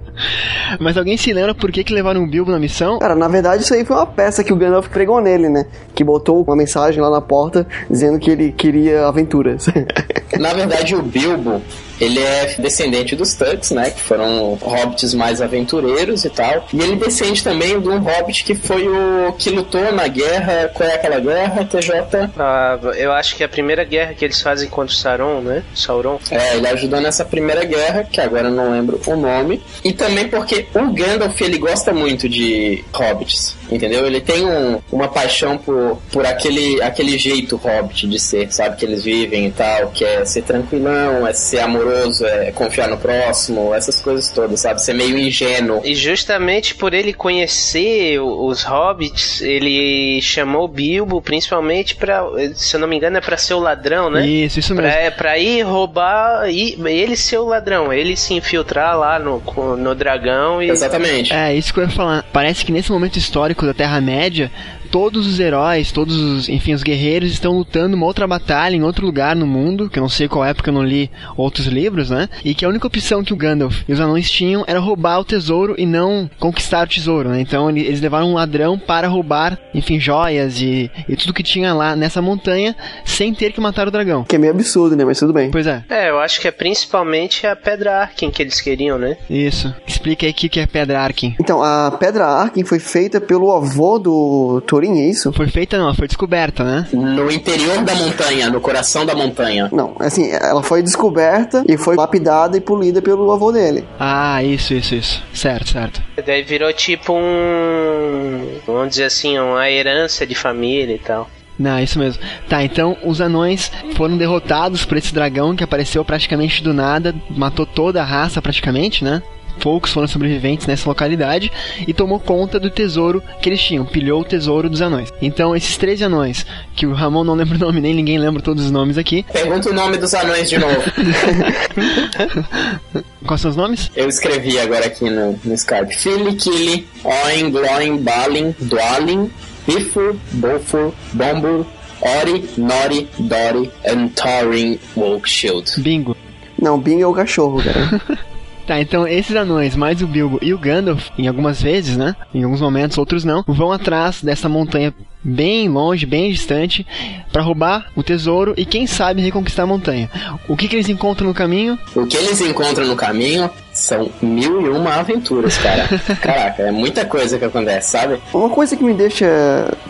A: Mas alguém se lembra por que, que levaram o Bilbo na missão?
B: Cara, na verdade isso aí foi uma peça que o Gandalf pregou nele, né? Que botou uma mensagem lá na porta dizendo que ele queria aventuras.
C: Na verdade, o Bilbo, ele é descendente dos Tucks, né? Que foram hobbits mais aventureiros e tal. E ele descende também de um hobbit que foi o que lutou na guerra. Qual é aquela guerra, TJ?
D: Ah, eu acho que é a primeira guerra que eles fazem contra o Sauron, né? Sauron.
C: É, ele ajudou nessa primeira guerra, que agora eu não lembro o nome. E também porque o Gandalf, ele gosta muito de hobbits, entendeu? Ele tem um- uma paixão por, por aquele, aquele jeito hobbit de ser, sabe? Que eles vivem e tal, que é ser tranquilão, é ser amoroso, é confiar no próximo, essas coisas todas, sabe? Ser meio ingênuo.
D: E justamente por ele conhecer os hobbits, ele chamou Bilbo principalmente pra, se eu não me engano, é pra ser o ladrão, né?
A: Isso, isso mesmo.
D: Pra, pra ir roubar, e ele ser o ladrão, ele se infiltrar lá no, no dragão e.
C: Exatamente.
A: É, isso que eu ia falar. Parece que nesse momento histórico da Terra-média, todos os heróis, todos os, enfim, os guerreiros estão lutando uma outra batalha em outro lugar no mundo, que eu não sei qual é porque eu não li outros livros, né? E que a única opção que o Gandalf e os anões tinham era roubar o tesouro e não conquistar o tesouro, né? Então eles levaram um ladrão para roubar, enfim, joias e, e tudo que tinha lá nessa montanha sem ter que matar o dragão.
B: Que é meio absurdo, né? Mas tudo bem.
A: Pois é.
D: É, eu acho que é principalmente a Pedra Arkin que eles queriam, né?
A: Isso. Explica aí o que que é Pedra Arkin.
B: Então, a Pedra Arkin foi feita pelo avô do Thorin, é isso?
A: Foi feita não, ela foi descoberta, né?
C: No interior da montanha, no coração da montanha.
B: Não, assim, ela foi descoberta e foi lapidada e polida pelo avô dele.
A: Ah, isso, isso, isso. Certo, certo.
D: Daí virou tipo um. Vamos dizer assim, uma herança de família e tal.
A: Não, isso mesmo. Tá, então os anões foram derrotados por esse dragão que apareceu praticamente do nada, matou toda a raça praticamente, né? Poucos foram sobreviventes nessa localidade e tomou conta do tesouro que eles tinham, pilhou o tesouro dos anões. Então, esses três anões, que o Ramon não lembra o nome, nem ninguém lembra todos os nomes aqui.
C: Pergunta o nome dos anões de novo.
A: Quais são os nomes?
C: Eu escrevi agora aqui no, no Skype. Fili, Kili, Oin, Gloin, Balin, Dwalin, Bifur, Bofur, Bombur, Ori, Nori, Dori, and Thorin Wolkshield.
A: Bingo.
B: Não, Bing é o cachorro, cara.
A: Tá, então esses anões, mais o Bilbo e o Gandalf, em algumas vezes, né? Em alguns momentos, outros não, vão atrás dessa montanha bem longe, bem distante, para roubar o tesouro e quem sabe reconquistar a montanha. O que, que eles encontram no caminho?
C: O que eles encontram no caminho são mil e uma aventuras, cara. Caraca, é muita coisa que acontece, sabe?
B: Uma coisa que me deixa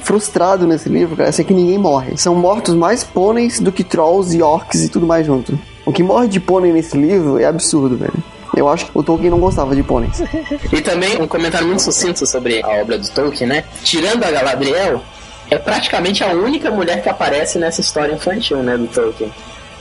B: frustrado nesse livro, cara, é que ninguém morre. São mortos mais pôneis do que trolls e orcs e tudo mais junto. O que morre de pônei nesse livro é absurdo, velho. Eu acho que o Tolkien não gostava de pôneis.
C: E também um comentário muito sucinto sobre a obra do Tolkien, né? Tirando a Galadriel, é praticamente a única mulher que aparece nessa história infantil, né, do Tolkien.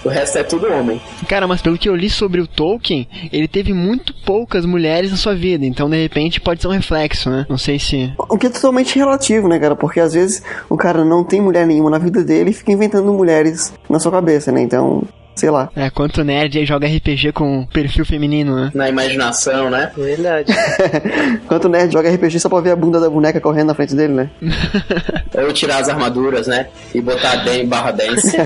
C: O resto é tudo homem.
A: Cara, mas pelo que eu li sobre o Tolkien, ele teve muito poucas mulheres na sua vida, então de repente pode ser um reflexo, né? Não sei se.
B: O que é totalmente relativo, né, cara? Porque às vezes o cara não tem mulher nenhuma na vida dele e fica inventando mulheres na sua cabeça, né? Então, sei lá.
A: É, quanto nerd aí joga RPG com perfil feminino, né?
C: Na imaginação, né?
D: Verdade.
B: Quanto nerd joga RPG só pra ver a bunda da boneca correndo na frente dele, né?
C: Ou tirar as armaduras, né? E botar den barra dance.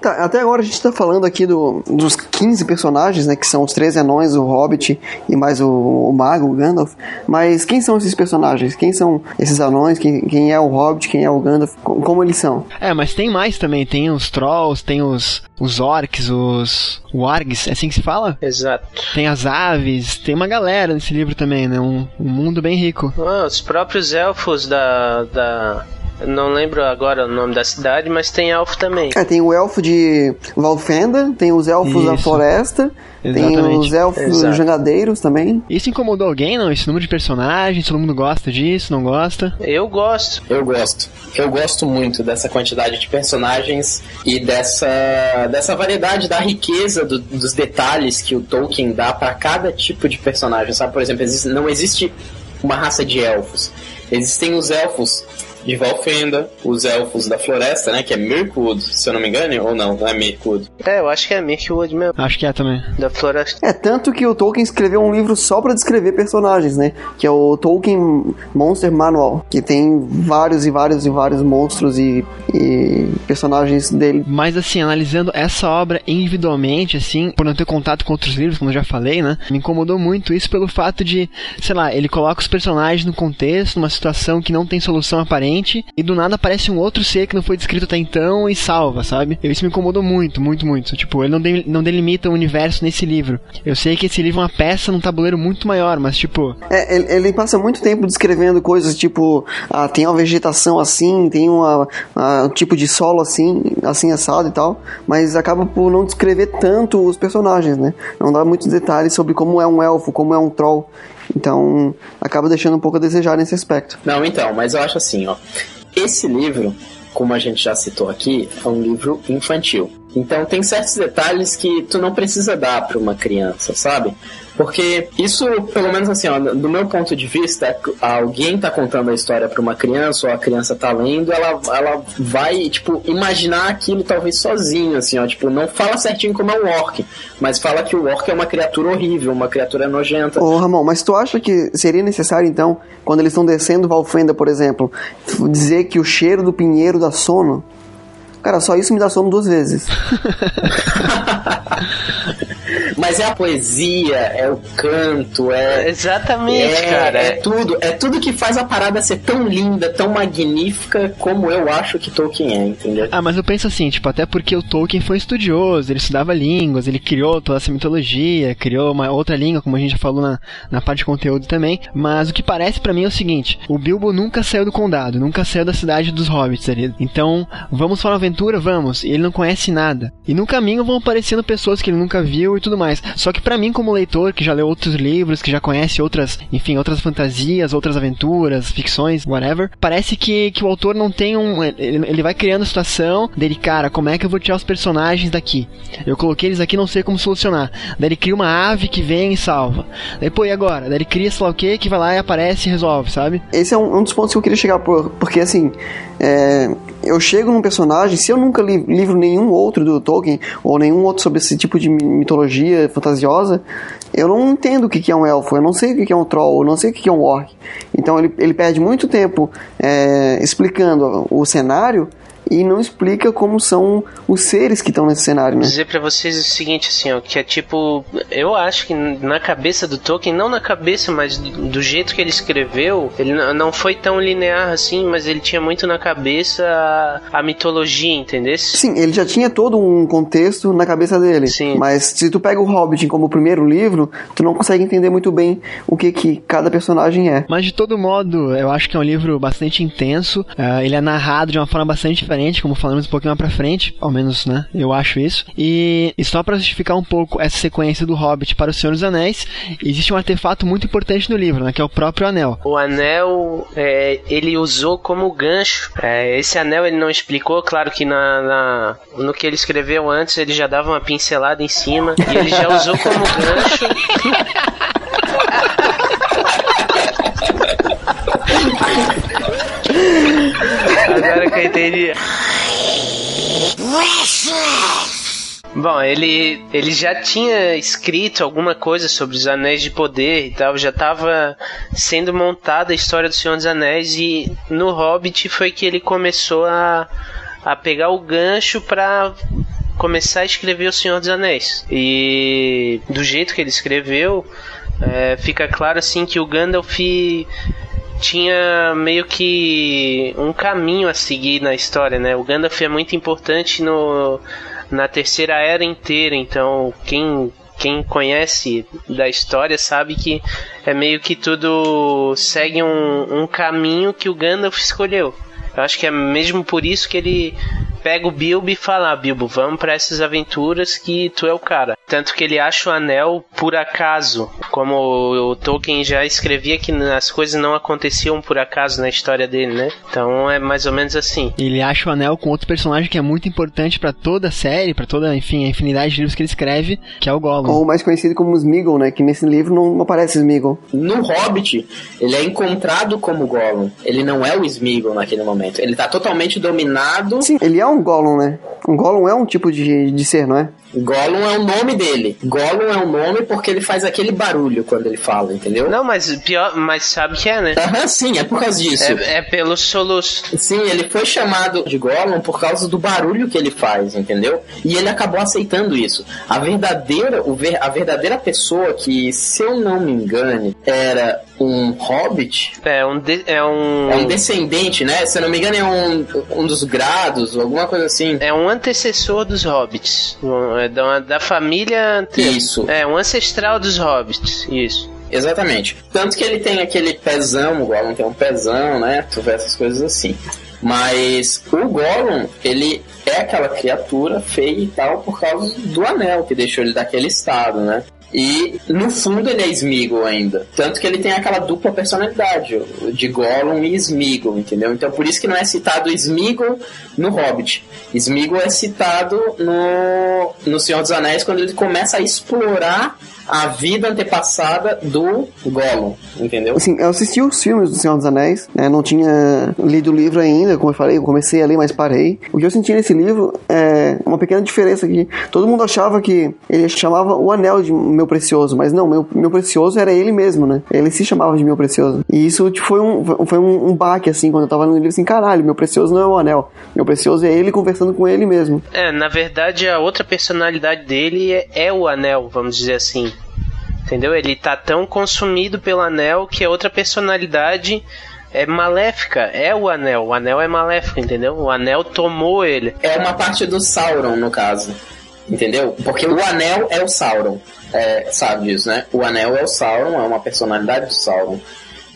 B: Tá, até agora a gente tá falando aqui do, dos 15 personagens, né? Que são os 13 anões, o Hobbit e mais o, o Mago, o Gandalf. Mas quem são esses personagens? Quem são esses anões? Quem, quem é o Hobbit? Quem é o Gandalf? Co- Como eles são?
A: É, mas tem mais também. Tem os trolls, tem os, os orcs, os wargs, é assim que se fala?
D: Exato.
A: Tem as aves, tem uma galera nesse livro também, né? Um, um mundo bem rico.
D: Ah, os próprios elfos da. da. Não lembro agora o nome da cidade, mas tem elfo também.
B: É, tem o elfo de Valfenda, tem os elfos da
A: Isso.
B: floresta, tem
A: Exatamente.
B: os elfos
D: Exato.
B: jangadeiros também.
A: Isso incomodou alguém, não? Esse número de personagens, todo mundo gosta disso, não gosta?
D: Eu gosto.
C: Eu gosto. Eu gosto muito dessa quantidade de personagens e dessa, dessa variedade da riqueza do- dos detalhes que o Tolkien dá para cada tipo de personagem, sabe? Por exemplo, existe- não existe uma raça de elfos. Existem os elfos de Valfenda, os elfos da floresta, né? Que é Mirkwood, se eu não me engano, ou não, não é Mirkwood.
D: É, eu acho que é Mirkwood mesmo.
A: Acho que é também.
D: Da floresta.
B: É, tanto que o Tolkien escreveu um livro só pra descrever personagens, né? Que é o Tolkien Monster Manual, que tem vários e vários e vários monstros e, e personagens dele.
A: Mas assim, analisando essa obra individualmente, assim, por não ter contato com outros livros, como eu já falei, né? Me incomodou muito isso pelo fato de, sei lá, ele coloca os personagens no contexto, numa situação que não tem solução aparente, e do nada aparece um outro ser que não foi descrito até então e salva, sabe? Isso me incomodou muito, muito, muito. Tipo, ele não, de- não delimita o universo nesse livro. Eu sei que esse livro é uma peça num tabuleiro muito maior, mas tipo,
B: É, ele, ele passa muito tempo descrevendo coisas tipo, ah, tem uma vegetação assim, tem uma, ah, um tipo de solo assim, assim assado e tal, mas acaba por não descrever tanto os personagens, né? Não dá muitos detalhes sobre como é um elfo, como é um troll. Então, acaba deixando um pouco a desejar nesse aspecto.
C: Não, então, mas eu acho assim, ó. Esse livro, como a gente já citou aqui, é um livro infantil. Então tem certos detalhes que tu não precisa dar para uma criança, sabe? Porque isso, pelo menos assim, ó, do meu ponto de vista, alguém tá contando a história para uma criança, ou a criança tá lendo, ela, ela vai, tipo, imaginar aquilo talvez sozinho, assim, ó, tipo, não fala certinho como é um orc, mas fala que o orc é uma criatura horrível, uma criatura nojenta.
B: Ô, Ramon, mas tu acha que seria necessário, então, quando eles estão descendo Valfenda, por exemplo, dizer que o cheiro do pinheiro dá sono? Cara, só isso me dá sono duas vezes.
C: Mas é a poesia, é o canto, é.
D: Exatamente,
C: é,
D: cara.
C: É tudo, é tudo que faz a parada ser tão linda, tão magnífica como eu acho que Tolkien é, entendeu?
A: Ah, mas eu penso assim, tipo, até porque o Tolkien foi estudioso, ele estudava línguas, ele criou toda essa mitologia, criou uma outra língua, como a gente já falou na, na parte de conteúdo também. Mas o que parece para mim é o seguinte: o Bilbo nunca saiu do condado, nunca saiu da cidade dos hobbits ali. Então, vamos para uma aventura? Vamos. E ele não conhece nada. E no caminho vão aparecendo pessoas que ele nunca viu e tudo mais. Só que para mim, como leitor, que já leu outros livros, que já conhece outras, enfim, outras fantasias, outras aventuras, ficções, whatever, parece que, que o autor não tem um. Ele, ele vai criando a situação dele, cara, como é que eu vou tirar os personagens daqui? Eu coloquei eles aqui, não sei como solucionar. Daí ele cria uma ave que vem e salva. Daí, pô, e agora? Daí ele cria, sei lá o que, que vai lá e aparece e resolve, sabe?
B: Esse é um, um dos pontos que eu queria chegar, por, porque assim, é, eu chego num personagem, se eu nunca li livro nenhum outro do Tolkien, ou nenhum outro sobre esse tipo de mitologia fantasiosa, eu não entendo o que é um elfo, eu não sei o que é um troll, eu não sei o que é um orc. Então ele, ele perde muito tempo é, explicando o cenário e não explica como são os seres que estão nesse cenário, né?
D: dizer para vocês o seguinte, assim, ó, que é tipo, eu acho que na cabeça do Tolkien, não na cabeça, mas do, do jeito que ele escreveu, ele não foi tão linear assim, mas ele tinha muito na cabeça a, a mitologia, entendeu?
B: Sim, ele já tinha todo um contexto na cabeça dele.
D: Sim.
B: Mas se tu pega o Hobbit como o primeiro livro, tu não consegue entender muito bem o que que cada personagem é.
A: Mas de todo modo, eu acho que é um livro bastante intenso. Uh, ele é narrado de uma forma bastante diferente, como falamos um pouquinho mais pra frente, ao menos, né? Eu acho isso. E, e só para justificar um pouco essa sequência do Hobbit para o Senhor dos Anéis, existe um artefato muito importante no livro, né? Que é o próprio anel.
D: O anel, é, ele usou como gancho. É, esse anel ele não explicou, claro que na, na, no que ele escreveu antes ele já dava uma pincelada em cima e ele já usou como gancho. Agora que eu entendi. Bom, ele, ele já tinha escrito alguma coisa sobre os Anéis de Poder e tal, já estava sendo montada a história do Senhor dos Anéis e no Hobbit foi que ele começou a, a pegar o gancho para começar a escrever o Senhor dos Anéis. E do jeito que ele escreveu, é, fica claro assim que o Gandalf tinha meio que um caminho a seguir na história, né? O Gandalf é muito importante no, na terceira era inteira, então quem quem conhece da história sabe que é meio que tudo segue um, um caminho que o Gandalf escolheu. Eu acho que é mesmo por isso que ele pega o Bilbo e fala: ah, Bilbo, vamos para essas aventuras que tu é o cara. Tanto que ele acha o anel por acaso, como o Tolkien já escrevia que as coisas não aconteciam por acaso na história dele, né? Então é mais ou menos assim.
A: Ele acha o anel com outro personagem que é muito importante para toda a série, para toda, enfim, a infinidade de livros que ele escreve, que é o Gollum.
B: Ou mais conhecido como Smeagol, né? Que nesse livro não aparece Smeagol.
C: No Hobbit, ele é encontrado como Gollum. Ele não é o Smeagol naquele momento. Ele tá totalmente dominado.
B: Sim, ele é um Gollum, né? Um Gollum é um tipo de, de ser, não é?
C: Gollum é o nome dele. Gollum é o nome porque ele faz aquele barulho quando ele fala, entendeu?
D: Não, mas pior, mas sabe que é, né?
C: Aham, sim, é por causa disso.
D: É, é pelo soluço.
C: Sim, ele foi chamado de Gollum por causa do barulho que ele faz, entendeu? E ele acabou aceitando isso. A verdadeira, o ver, a verdadeira pessoa que, se eu não me engane, era um hobbit.
D: É um, de, é um.
C: É um descendente, né? Se eu não me engano, é um, um dos grados, alguma coisa assim.
D: É um antecessor dos hobbits. É da, da família.
C: Isso.
D: É um ancestral dos hobbits. Isso.
C: Exatamente. Tanto que ele tem aquele pezão, o Gollum tem um pezão, né? Tu vê essas coisas assim. Mas o Gollum, ele é aquela criatura feia e tal por causa do anel que deixou ele daquele estado, né? E no fundo ele é Smeagol ainda. Tanto que ele tem aquela dupla personalidade, de Gollum e Smeagol, entendeu? Então por isso que não é citado Smeagol no Hobbit. Smeagol é citado no, no Senhor dos Anéis quando ele começa a explorar a vida antepassada do Gollum, entendeu?
B: Assim, eu assisti os filmes do Senhor dos Anéis, né? Não tinha lido o livro ainda, como eu falei, eu comecei a ler, mas parei. O que eu senti nesse livro é uma pequena diferença aqui. Todo mundo achava que ele chamava o anel de meu precioso, mas não, meu, meu precioso era ele mesmo, né? Ele se chamava de meu precioso. E isso tipo, foi um, foi um, um baque, assim, quando eu tava no livro, assim, caralho, meu precioso não é o anel. Meu precioso é ele conversando com ele mesmo.
D: É, na verdade, a outra personalidade dele é, é o anel, vamos dizer assim. Entendeu? Ele tá tão consumido pelo anel que a outra personalidade é maléfica, é o anel. O anel é maléfico, entendeu? O anel tomou ele.
C: É uma parte do Sauron, no caso. Entendeu? Porque o anel é o Sauron. É, sabe disso, né? O anel é o Sauron, é uma personalidade do Sauron.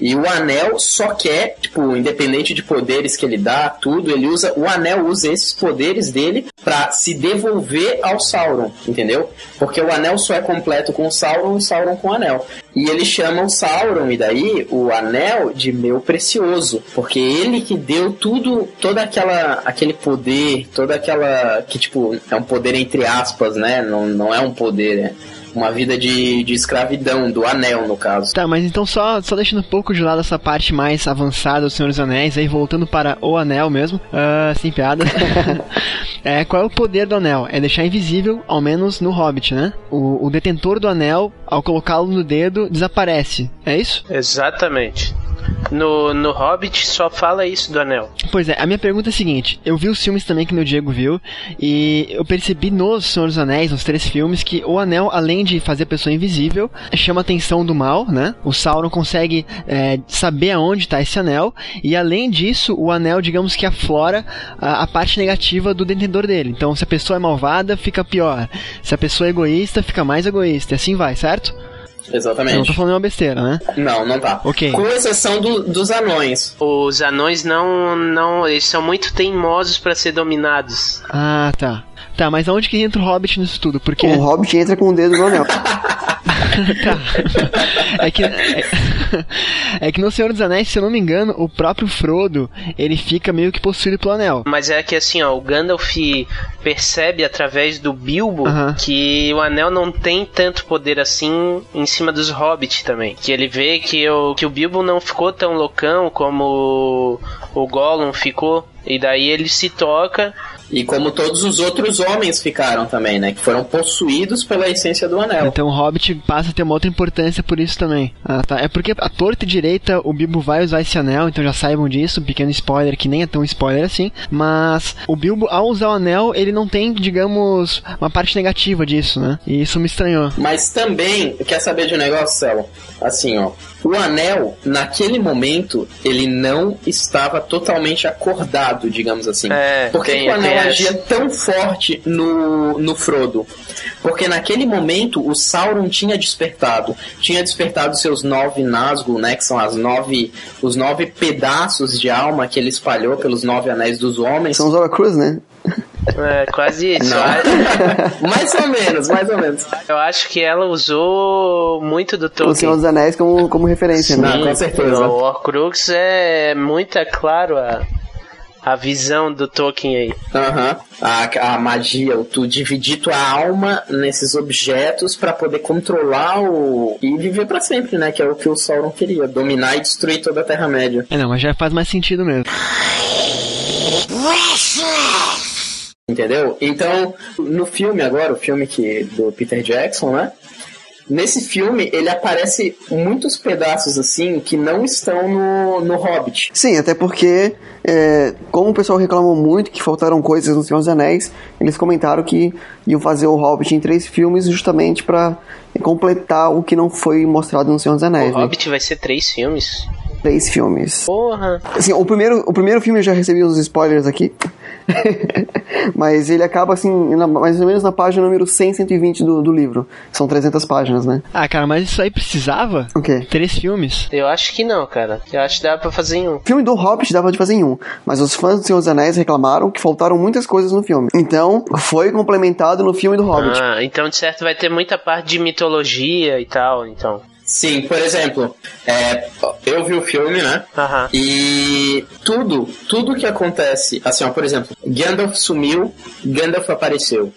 C: E o anel só quer, tipo, independente de poderes que ele dá, tudo, ele usa, o anel usa esses poderes dele para se devolver ao Sauron, entendeu? Porque o anel só é completo com o Sauron e Sauron com o anel. E ele chama o Sauron, e daí o anel, de meu precioso. Porque ele que deu tudo, toda aquela aquele poder, toda aquela. que tipo, é um poder entre aspas, né? Não, não é um poder, é uma vida de, de escravidão, do anel, no caso.
A: Tá, mas então só, só deixando um pouco de lado essa parte mais avançada do Senhor dos Anéis, aí voltando para o anel mesmo, uh, sem piada. é, qual é o poder do anel? É deixar invisível, ao menos no Hobbit, né? O, o detentor do anel, ao colocá-lo no dedo, desaparece. É isso?
D: Exatamente. No, no Hobbit só fala isso do anel.
A: Pois é, a minha pergunta é a seguinte: eu vi os filmes também que meu Diego viu, e eu percebi nos Senhor dos Anéis, nos três filmes, que o anel, além de fazer a pessoa invisível, chama a atenção do mal, né? O Sauron consegue é, saber aonde está esse anel, e além disso, o anel, digamos que aflora a, a parte negativa do detentor dele. Então, se a pessoa é malvada, fica pior. Se a pessoa é egoísta, fica mais egoísta. E assim vai, certo?
C: Exatamente.
A: Eu não tô falando uma besteira, né?
C: Não, não tá.
A: Ok.
C: Com exceção do- dos anões.
D: Os anões não, não, eles são muito teimosos para ser dominados.
A: Ah, tá. Tá, mas aonde que entra o Hobbit nisso tudo? Porque.
B: O Hobbit entra com o dedo no anel.
A: tá. É que, é, é que no Senhor dos Anéis, se eu não me engano, o próprio Frodo, ele fica meio que possuído pelo anel.
D: Mas é que assim, ó, o Gandalf percebe através do Bilbo
A: Aham.
D: que o anel não tem tanto poder assim em cima dos hobbits também. Que ele vê que o, que o Bilbo não ficou tão loucão como o, o Gollum ficou. E daí ele se toca.
C: E como todos os outros homens ficaram também, né? Que foram possuídos pela essência do anel.
A: Então o Hobbit passa a ter uma outra importância por isso também. Ah, tá. É porque a torta e direita o Bilbo vai usar esse anel, então já saibam disso. Um pequeno spoiler que nem é tão spoiler assim. Mas o Bilbo, ao usar o anel, ele não tem, digamos, uma parte negativa disso, né? E isso me estranhou.
C: Mas também, quer saber de um negócio, Celo? Assim, ó. O anel, naquele momento, ele não estava totalmente acordado, digamos assim.
D: É,
C: Por que
D: tem-
C: que o anel
D: tem essa.
C: agia tão forte no, no Frodo? Porque naquele momento o Sauron tinha despertado. Tinha despertado seus nove Nazgûl, né? Que são as nove, os nove pedaços de alma que ele espalhou pelos nove anéis dos homens.
B: São os Horacruz, né?
D: É, quase isso.
C: Mais ou menos, mais ou menos.
D: Eu acho que ela usou muito do
B: O Senhor
D: Tolkien.
B: dos Anéis como, como referência, né?
C: Não, com certeza.
D: O Horcrux é muito é claro a, a visão do Tolkien aí.
C: Aham. A, a magia, o tu dividir tua alma nesses objetos pra poder controlar o. e viver pra sempre, né? Que é o que o Sauron queria. Dominar e destruir toda a Terra-média.
A: É, não, mas já faz mais sentido mesmo.
C: Entendeu? Então, no filme agora, o filme que, do Peter Jackson, né? Nesse filme, ele aparece muitos pedaços assim que não estão no, no Hobbit.
B: Sim, até porque, é, como o pessoal reclamou muito que faltaram coisas no Senhor dos Anéis, eles comentaram que iam fazer o Hobbit em três filmes justamente pra completar o que não foi mostrado no Senhor dos Anéis.
D: O
B: né?
D: Hobbit vai ser três filmes.
B: Três filmes.
D: Porra.
B: Assim, o primeiro, o primeiro filme eu já recebi uns spoilers aqui. Mas ele acaba assim, na- mais ou menos na página número 100, 120 do, do livro. São 300 páginas, né?
A: Ah, cara, mas isso aí precisava?
B: O quê?
A: Três filmes?
D: Eu acho que não, cara. Eu acho que dá pra fazer em um.
B: O filme do Hobbit dava de fazer em um, mas os fãs do Senhor dos Anéis reclamaram que faltaram muitas coisas no filme. Então, foi complementado no filme do Hobbit.
D: Ah, então de certo vai ter muita parte de mitologia e tal, então.
C: Sim, por exemplo, é, eu vi o filme, né?
D: Aham.
C: E tudo, tudo que acontece, assim, ó, por exemplo, Gandalf sumiu, Gandalf apareceu.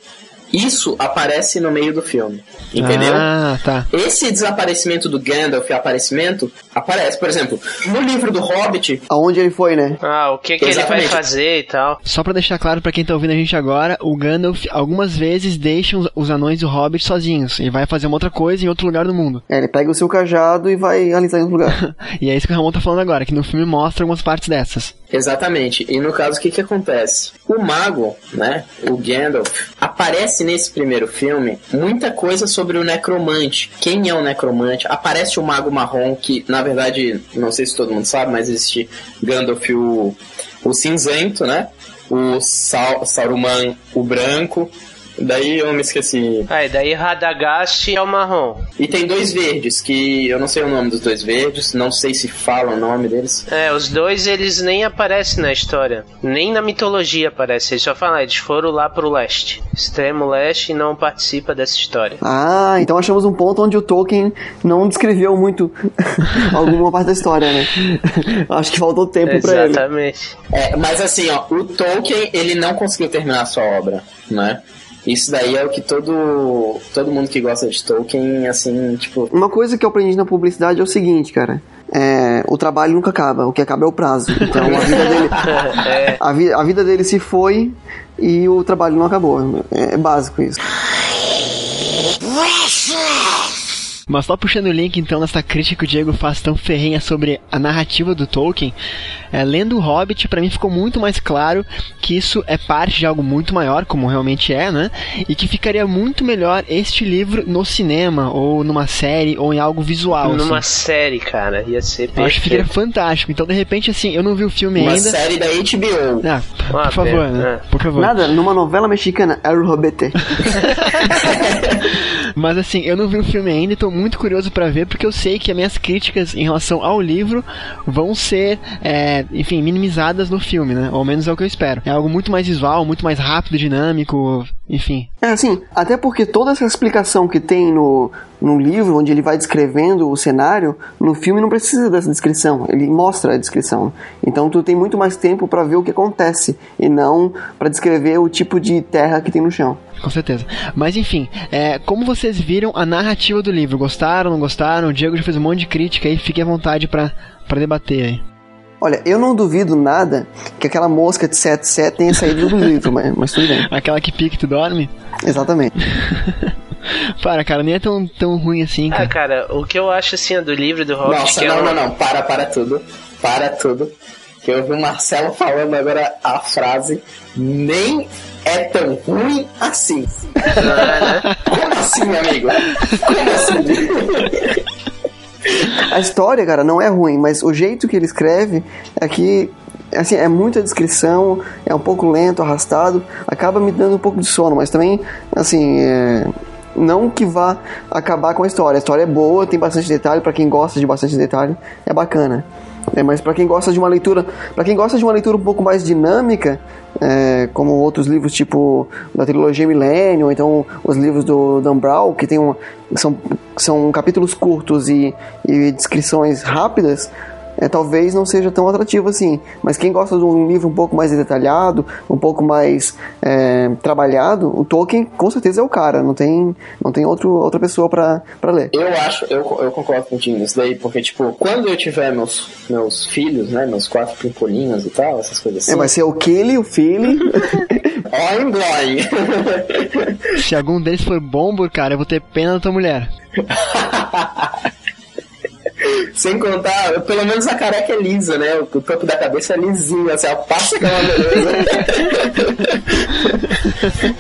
C: Isso aparece no meio do filme, entendeu?
A: Ah, tá.
C: Esse desaparecimento do Gandalf e aparecimento aparece, por exemplo, no livro do Hobbit,
B: Aonde ele foi, né?
D: Ah, o que, que ele vai fazer e tal.
A: Só pra deixar claro pra quem tá ouvindo a gente agora, o Gandalf algumas vezes deixa os- anões e o Hobbit sozinhos e vai fazer uma outra coisa em outro lugar do mundo.
B: É, ele pega o seu cajado e vai alisar em outro lugar.
A: E é isso que o Ramon tá falando agora, que no filme mostra algumas partes dessas.
C: Exatamente. E no caso, o que que acontece? O mago, né, o Gandalf, aparece nesse primeiro filme muita coisa sobre o necromante. Quem é o necromante? Aparece o mago marrom, que na verdade, não sei se todo mundo sabe, mas existe Gandalf o, o cinzento, né? O Sau- Saruman o branco. Daí eu me esqueci.
D: Ah, e daí Radagast é o marrom.
C: E tem dois verdes, que eu não sei o nome dos dois verdes, não sei se fala o nome deles.
D: É, os dois eles nem aparecem na história. Nem na mitologia aparecem. Eles só falam, eles foram lá pro leste. Extremo leste e não participa dessa história.
B: Ah, então achamos um ponto onde o Tolkien não descreveu muito alguma parte da história, né? Acho que faltou tempo pra ele.
D: Exatamente.
C: É, mas assim, ó, o Tolkien, ele não conseguiu terminar a sua obra, né? Isso daí é o que todo, todo mundo que gosta de Tolkien, assim, tipo...
B: Uma coisa que eu aprendi na publicidade é o seguinte, cara. É, o trabalho nunca acaba, o que acaba é o prazo. Então a vida dele,
D: É,
B: a, vi- a vida dele se foi e o trabalho não acabou. É básico isso.
A: Mas só puxando o link então nessa crítica que o Diego faz tão ferrenha sobre a narrativa do Tolkien, é, lendo o Hobbit pra mim ficou muito mais claro que isso é parte de algo muito maior, como realmente é, né? E que ficaria muito melhor este livro no cinema ou numa série ou em algo visual.
D: numa
A: assim.
D: série, cara. Ia ser
A: Eu acho que ficaria
D: perfeito.
A: fantástico. Então de repente assim, eu não vi o filme
C: Uma
A: ainda.
C: série da HBO.
A: Ah,
D: Ah,
A: por favor, né?
D: é.
A: Por favor.
B: Nada, numa novela mexicana, El Robete.
A: Mas assim, eu não vi o filme ainda e tô muito curioso pra ver, porque eu sei que as minhas críticas em relação ao livro vão ser, é, enfim, minimizadas no filme, né? Ou ao menos é o que eu espero. É algo muito mais visual, muito mais rápido, dinâmico, enfim.
B: É assim, até porque toda essa explicação que tem no, no livro, onde ele vai descrevendo o cenário, no filme não precisa dessa descrição, ele mostra a descrição. Então tu tem muito mais tempo pra ver o que acontece e não pra descrever o tipo de terra que tem no chão.
A: Com certeza. Mas enfim, é, como vocês viram a narrativa do livro? Gostaram, não gostaram? O Diego já fez um monte de crítica aí, fique à vontade pra, pra debater aí.
B: Olha, eu não duvido nada que aquela mosca de 77 tenha saído do livro, mas, mas tudo bem.
A: Aquela que pique tu dorme?
B: Exatamente.
A: Para, cara, nem é tão, tão ruim assim,
D: Ah,
A: cara.
D: cara, o que eu acho assim do livro do Hobbit
C: Nossa,
D: que é
C: não,
D: um-
C: não, não, para, para tudo. Para tudo. Que eu vi o Marcelo falando agora a frase, nem é tão ruim assim. Como assim, meu amigo? Como assim?
B: A história, cara, não é ruim, mas o jeito que ele escreve é que assim, é muita descrição, é um pouco lento, arrastado, acaba me dando um pouco de sono, mas também, assim, é, não que vá acabar com a história. A história é boa, tem bastante detalhe, pra quem gosta de bastante detalhe, é bacana. É, mas para quem gosta de uma leitura, para quem gosta de uma leitura um pouco mais dinâmica, é, como outros livros tipo da trilogia Millennium, então os livros do Dan Brown, que tem um, são, são capítulos curtos e, e descrições rápidas, é, talvez não seja tão atrativo assim. Mas quem gosta de um livro um pouco mais detalhado, um pouco mais é, trabalhado, o Tolkien com certeza é o cara. Não tem, não tem outro, outra pessoa para ler.
C: Eu acho, eu, eu concordo contigo nisso daí, porque, tipo, quando eu tiver meus, meus filhos, né, meus quatro pimpolinhos e tal, essas coisas assim.
B: É, vai ser o Kelly, o Philly.
C: Oin bloin.
A: Se algum deles for bombo, cara, eu vou ter pena da tua mulher.
C: Sem contar, pelo menos a careca é lisa, né? O, topo da cabeça é lisinho, assim, passa que é uma beleza.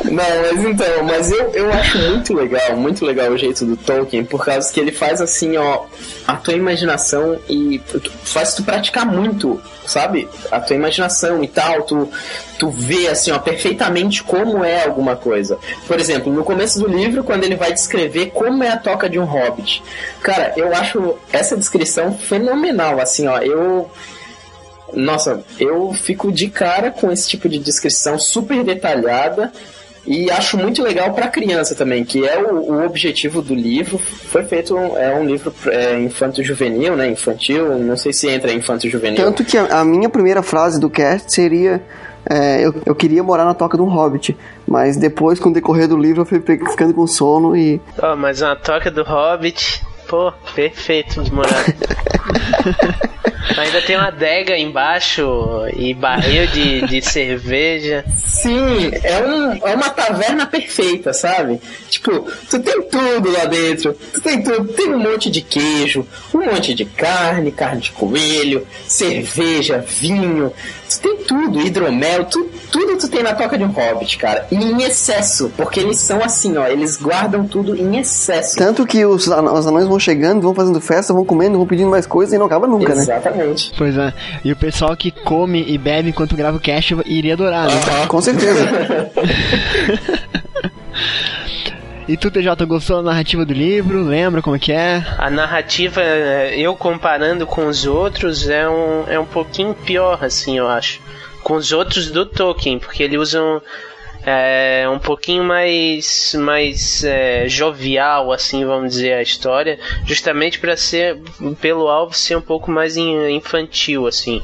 C: Não, mas então, mas eu, eu acho muito legal, muito legal o jeito do Tolkien, por causa que ele faz assim, ó, a tua imaginação e faz tu praticar muito, sabe? A tua imaginação e tal, tu, tu vê assim, ó, perfeitamente como é alguma coisa. Por exemplo, no começo do livro, quando ele vai descrever como é a toca de um hobbit. Cara, eu acho essa descrição fenomenal, assim, ó, eu nossa, eu fico de cara com esse tipo de descrição super detalhada e acho muito legal para criança também, que é o, o, objetivo do livro. Foi feito, é um livro é, infanto-juvenil, né? Infantil, não sei se entra infanto-juvenil.
B: Tanto que a, a, minha primeira frase do cast seria. É, eu, eu queria morar na toca de um hobbit, mas depois, com o decorrer do livro, eu fui ficando com sono e.
D: Oh, mas uma toca do hobbit, pô, perfeito de morar. Ainda tem uma adega embaixo e barril de, de cerveja.
C: Sim, é, um, é uma taverna perfeita, sabe? Tipo, tu tem tudo lá dentro. Tu tem tudo. Tem um monte de queijo, um monte de carne, carne de coelho, cerveja, vinho. Tu tem tudo, hidromel, tu, tudo tu tem na toca de um hobbit, cara. E em excesso, porque eles são assim, ó, eles guardam tudo em excesso.
B: Tanto que os, os anões vão chegando, vão fazendo festa, vão comendo, vão pedindo mais coisas e não acaba nunca,
C: Exatamente. né? Exatamente.
A: Pois é. E o pessoal que come e bebe enquanto grava o cast iria adorar, né?
B: -huh, com certeza.
A: E tu, TJ, gostou da narrativa do livro? Lembra como é que é?
D: A narrativa, eu comparando com os outros, é um, é um pouquinho pior, assim, eu acho. Com os outros do Tolkien, porque ele usa um, é, um pouquinho mais, mais é, jovial, assim, vamos dizer, a história, justamente para ser, pelo alvo, ser um pouco mais infantil, assim.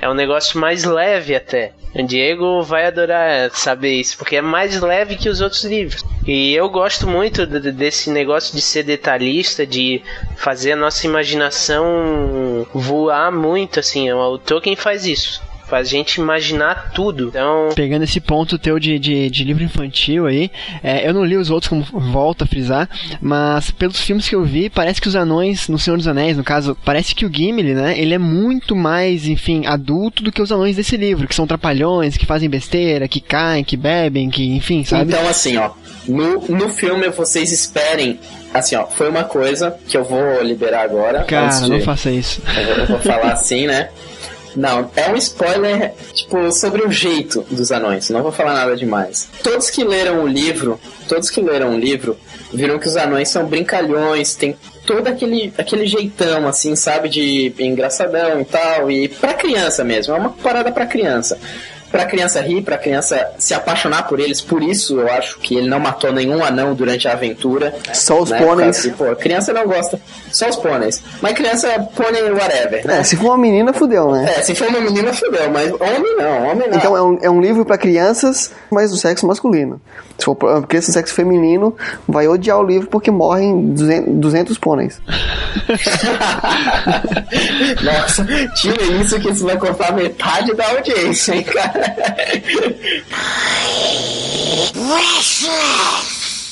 D: É um negócio mais leve até. O Diego vai adorar saber isso, porque é mais leve que os outros livros. E eu gosto muito desse negócio de ser detalhista, de fazer a nossa imaginação voar muito, assim. O Tolkien faz isso faz a gente imaginar tudo. Então...
A: Pegando esse ponto teu de, de, de livro infantil aí, é, eu não li os outros, como volta a frisar, mas pelos filmes que eu vi, parece que os anões, no Senhor dos Anéis, no caso, parece que o Gimli, né, ele é muito mais, enfim, adulto do que os anões desse livro, que são trapalhões, que fazem besteira, que caem, que bebem, que, enfim, sabe?
C: Então, assim, ó, no, no filme vocês esperem assim, ó, foi uma coisa que eu vou liberar agora.
A: Cara, de... não faça isso.
C: Eu vou, eu vou falar assim, né? Não, é um spoiler, tipo, sobre o jeito dos anões. Não vou falar nada demais. Todos que leram o livro, todos que leram o livro, viram que os anões são brincalhões, tem todo aquele, aquele jeitão, assim, sabe, de engraçadão e tal. E pra criança mesmo, é uma parada pra criança pra criança rir, pra criança se apaixonar por eles. Por isso eu acho que ele não matou nenhum anão durante a aventura.
B: Só os né? pôneis.
C: Pô, criança não gosta. Só os pôneis. Mas criança, pônei whatever. Né?
B: É, se for uma menina, fudeu, né?
C: É, se for uma menina, fudeu. Mas homem não, homem não.
B: Então é um, é um livro para crianças, mas do sexo masculino. Se for criança do sexo feminino, vai odiar o livro porque morrem 200, 200 pôneis.
C: Nossa, tira isso que isso vai cortar metade da audiência, hein, cara?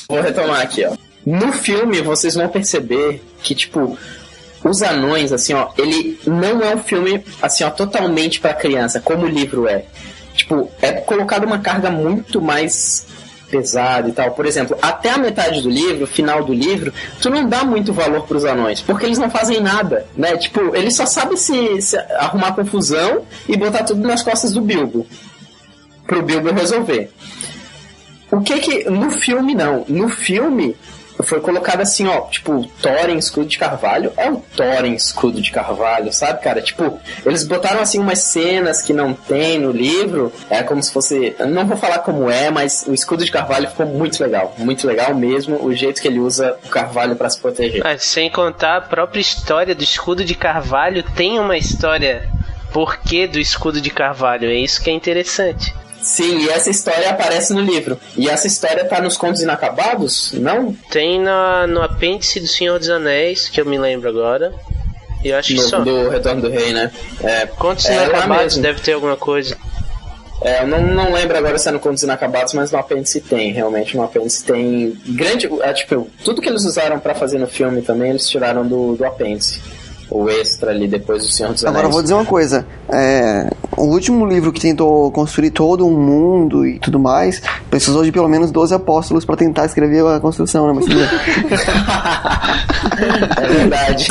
C: Vou retomar aqui, ó. No filme, vocês vão perceber que, tipo, os anões, assim, ó, ele não é um filme, assim, ó, totalmente para criança, como o livro é. Tipo, é colocado uma carga muito mais pesada e tal. Por exemplo, até a metade do livro, final do livro, tu não dá muito valor pros anões, porque eles não fazem nada, né? Tipo, eles só sabem se, se arrumar confusão e botar tudo nas costas do Bilbo pro Bilbo resolver. O que que. No filme, não. No filme, foi colocado assim, ó, tipo, Thorin escudo de carvalho é um Thorin escudo de carvalho, sabe, cara? Tipo, eles botaram assim umas cenas que não tem no livro, é como se fosse, não vou falar como é, mas o escudo de carvalho ficou muito legal, muito legal mesmo, o jeito que ele usa o carvalho para se proteger.
D: Ah, sem contar a própria história do escudo de carvalho, tem uma história porquê do escudo de carvalho, é isso que é interessante.
C: Sim, e essa história aparece no livro. E essa história tá nos Contos Inacabados? Não?
D: Tem na, no apêndice do Senhor dos Anéis, que eu me lembro agora. E acho
C: no,
D: que só.
C: Do Retorno do Rei, né?
D: É, Contos é Inacabados deve ter alguma coisa.
C: É, eu não, não lembro agora se é no Contos Inacabados, mas no apêndice tem, realmente. No apêndice tem grande. É, tipo, tudo que eles usaram para fazer no filme também, eles tiraram do, do apêndice. O extra ali depois do Senhor dos Anéis.
B: Agora eu vou dizer uma coisa. É, o último livro que tentou construir todo um mundo e tudo mais precisou de pelo menos 12 apóstolos pra tentar escrever a construção, né? Mas.
C: É verdade.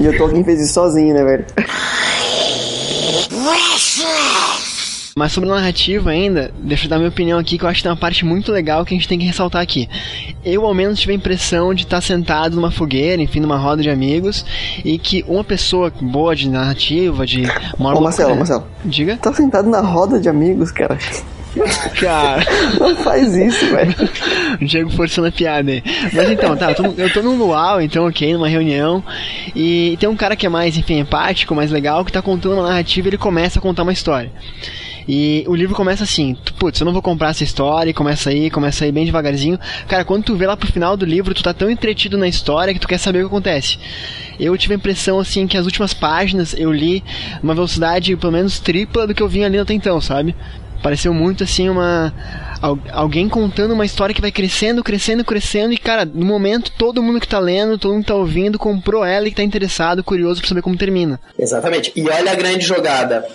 B: E o Tolkien fez isso sozinho, né, velho?
A: Mas sobre narrativa ainda, deixa eu dar minha opinião aqui, que eu acho que tem uma parte muito legal que a gente tem que ressaltar aqui. Eu, ao menos, tive a impressão de estar sentado numa fogueira, enfim, numa roda de amigos, e que uma pessoa boa de narrativa, de... Uma
B: Ô, Marcelo, Marcelo.
A: Diga?
B: Tá sentado na roda de amigos, cara.
A: Cara...
B: Não faz isso, velho.
A: o Diego forçando a piada aí. Mas então, tá, eu tô, eu tô num luau, então, ok, numa reunião, e tem um cara que é mais, enfim, empático, mais legal, que tá contando uma narrativa e ele começa a contar uma história. E o livro começa assim, putz, eu não vou comprar essa história, e começa aí, começa aí bem devagarzinho. Cara, quando tu vê lá pro final do livro, tu tá tão entretido na história que tu quer saber o que acontece. Eu tive a impressão, assim, que as últimas páginas eu li uma velocidade pelo menos tripla do que eu vinha ali até então, sabe? Pareceu muito assim uma. Alguém contando uma história que vai crescendo, crescendo, crescendo, e cara, no momento todo mundo que tá lendo, todo mundo que tá ouvindo, comprou ela e que tá interessado, curioso pra saber como termina.
C: Exatamente. E olha a grande jogada.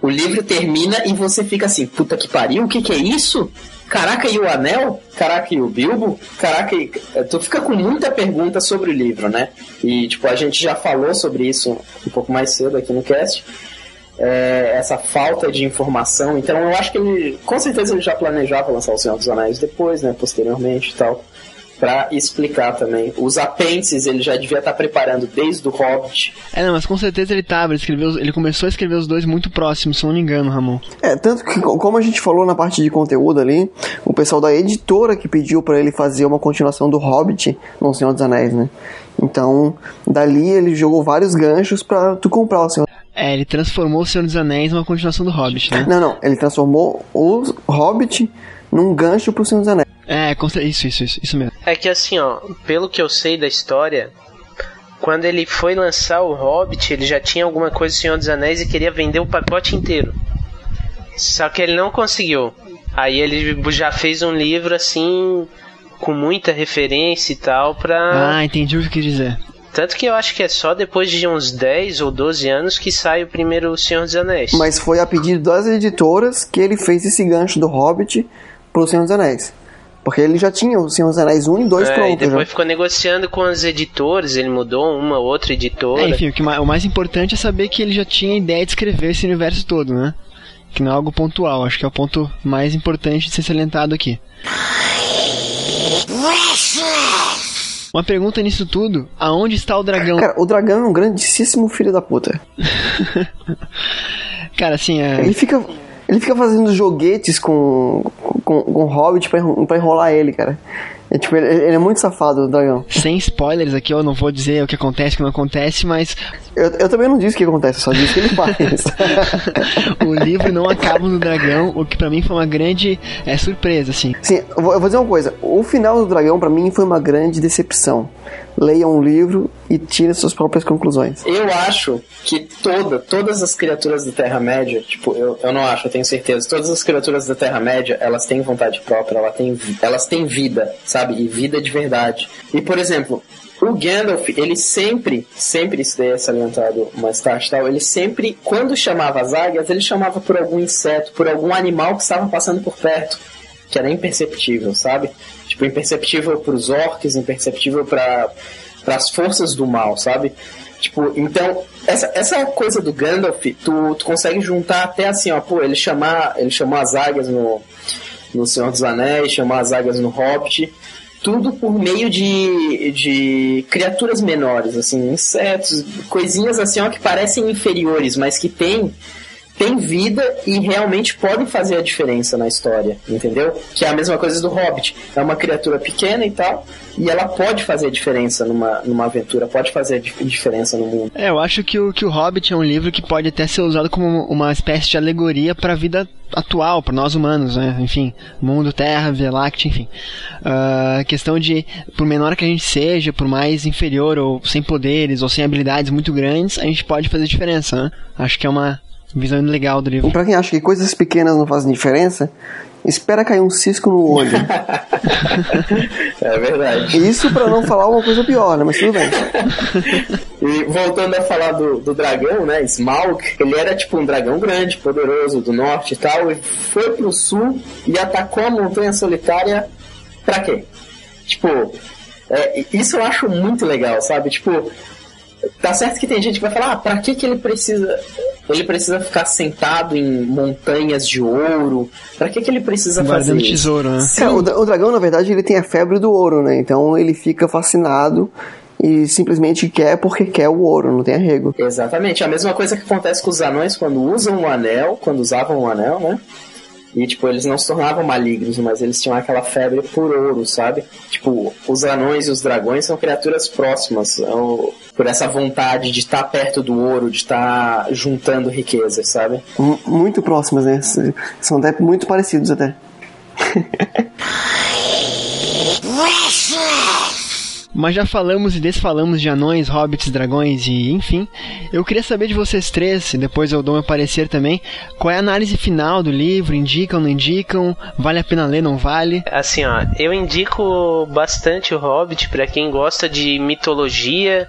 C: O livro termina e você fica assim, puta que pariu, o que que é isso? Caraca, e o anel? Caraca, e o Bilbo? Caraca, e... tu fica com muita pergunta sobre o livro, né? E, tipo, a gente já falou sobre isso um pouco mais cedo aqui no cast. É, essa falta de informação. Então, eu acho que ele, com certeza, ele já planejava lançar o Senhor dos Anéis depois, né? Posteriormente e tal para explicar também. Os apêndices ele já devia estar tá preparando desde o Hobbit.
A: É, não, mas com certeza ele tava, ele, escreveu, ele começou a escrever os dois muito próximos, se não me engano, Ramon.
B: É, tanto que, como a gente falou na parte de conteúdo ali, o pessoal da editora que pediu para ele fazer uma continuação do Hobbit no Senhor dos Anéis, né? Então, dali ele jogou vários ganchos para tu comprar o Senhor
A: é, ele transformou o Senhor dos Anéis numa continuação do Hobbit, né?
B: Não, não, ele transformou o Hobbit num gancho pro Senhor dos Anéis.
A: É, isso, isso, isso, isso mesmo.
D: É que assim, ó, pelo que eu sei da história, quando ele foi lançar o Hobbit, ele já tinha alguma coisa do Senhor dos Anéis e queria vender o pacote inteiro. Só que ele não conseguiu. Aí ele já fez um livro assim, com muita referência e tal, pra.
A: Ah, entendi o que quis dizer.
D: Tanto que eu acho que é só depois de uns 10 ou 12 anos que sai o primeiro Senhor dos Anéis.
B: Mas foi a pedido das editoras que ele fez esse gancho do Hobbit pro Senhor dos Anéis. Porque ele já tinha o Senhor dos Anéis 1 e 2 é, pronto. E
D: depois
B: já.
D: ficou negociando com os editores, ele mudou uma outra editora.
A: É, enfim, o, que, o mais importante é saber que ele já tinha ideia de escrever esse universo todo, né? Que não é algo pontual, acho que é o ponto mais importante de ser salientado aqui. Uma pergunta nisso tudo: aonde está o dragão?
B: Cara, o dragão é um grandíssimo filho da puta.
A: Cara, assim, é.
B: Ele fica. Ele fica fazendo joguetes com, com, com o Hobbit pra, pra enrolar ele, cara. É, tipo, ele, ele, é muito safado, o dragão.
A: Sem spoilers aqui, eu não vou dizer o que acontece o que não acontece, mas.
B: Eu, eu também não disse o que acontece, só disse o que ele faz.
A: o livro não acaba no dragão, o que para mim foi uma grande é, surpresa, assim.
B: Sim, eu vou, eu vou dizer uma coisa: o final do dragão para mim foi uma grande decepção leia um livro e tire suas próprias conclusões.
C: Eu acho que toda, todas as criaturas da Terra-média, tipo, eu, eu não acho, eu tenho certeza, todas as criaturas da Terra-média, elas têm vontade própria, elas têm, elas têm vida, sabe? E vida de verdade. E, por exemplo, o Gandalf, ele sempre, sempre isso daí é salientado mais tarde tal, ele sempre, quando chamava as águias, ele chamava por algum inseto, por algum animal que estava passando por perto, que era imperceptível, sabe? Tipo, imperceptível os orcs, imperceptível para as forças do mal, sabe? Tipo, então, essa, essa coisa do Gandalf, tu, tu consegue juntar até assim, ó, pô, ele chamar, ele chamou as águias no, no Senhor dos Anéis, chamou as águias no Hobbit, tudo por meio de, de criaturas menores, assim, insetos, coisinhas assim, ó, que parecem inferiores, mas que têm vida e realmente podem fazer a diferença na história, entendeu? Que é a mesma coisa do Hobbit. É uma criatura pequena e tal, e ela pode fazer diferença numa, numa aventura, pode fazer diferença no mundo.
A: É, eu acho que o, que o Hobbit é um livro que pode até ser usado como uma espécie de alegoria para a vida atual, para nós humanos, né? Enfim, mundo, terra, Via Láctea, enfim. A uh, questão de, por menor que a gente seja, por mais inferior ou sem poderes ou sem habilidades muito grandes, a gente pode fazer diferença, né? Acho que é uma, visão legal do livro.
B: Pra quem acha que coisas pequenas não fazem diferença, espera cair um cisco no olho.
C: é verdade.
B: Isso pra não falar uma coisa pior, né? Mas tudo bem.
C: E voltando a falar do, do dragão, né? Smaug, ele era tipo um dragão grande, poderoso, do norte e tal, e foi pro sul e atacou a montanha solitária pra quê? Tipo, é, isso eu acho muito legal, sabe? Tipo, tá certo que tem gente que vai falar, ah, pra que, que ele precisa. Ele precisa ficar sentado em montanhas de ouro? Pra que, que ele precisa
A: Guardando
C: fazer
A: tesouro, né?
B: É, o, o dragão, na verdade, ele tem a febre do ouro, né? Então ele fica fascinado e simplesmente quer porque quer o ouro, não tem arrego.
C: Exatamente, a mesma coisa que acontece com os anões quando usam o anel, quando usavam o anel, né? E, tipo, eles não se tornavam malignos, mas eles tinham aquela febre por ouro, sabe? Tipo, os anões e os dragões são criaturas próximas ao- por essa vontade de estar perto do ouro, de estar juntando riquezas, sabe?
B: M- muito próximas, né? S- São até muito parecidos até.
A: Mas já falamos e desfalamos de anões, hobbits, dragões e enfim. Eu queria saber de vocês três, e depois eu dou meu parecer também, qual é a análise final do livro? Indicam, não indicam? Vale a pena ler, não vale?
D: Assim, ó, eu indico bastante o Hobbit pra quem gosta de mitologia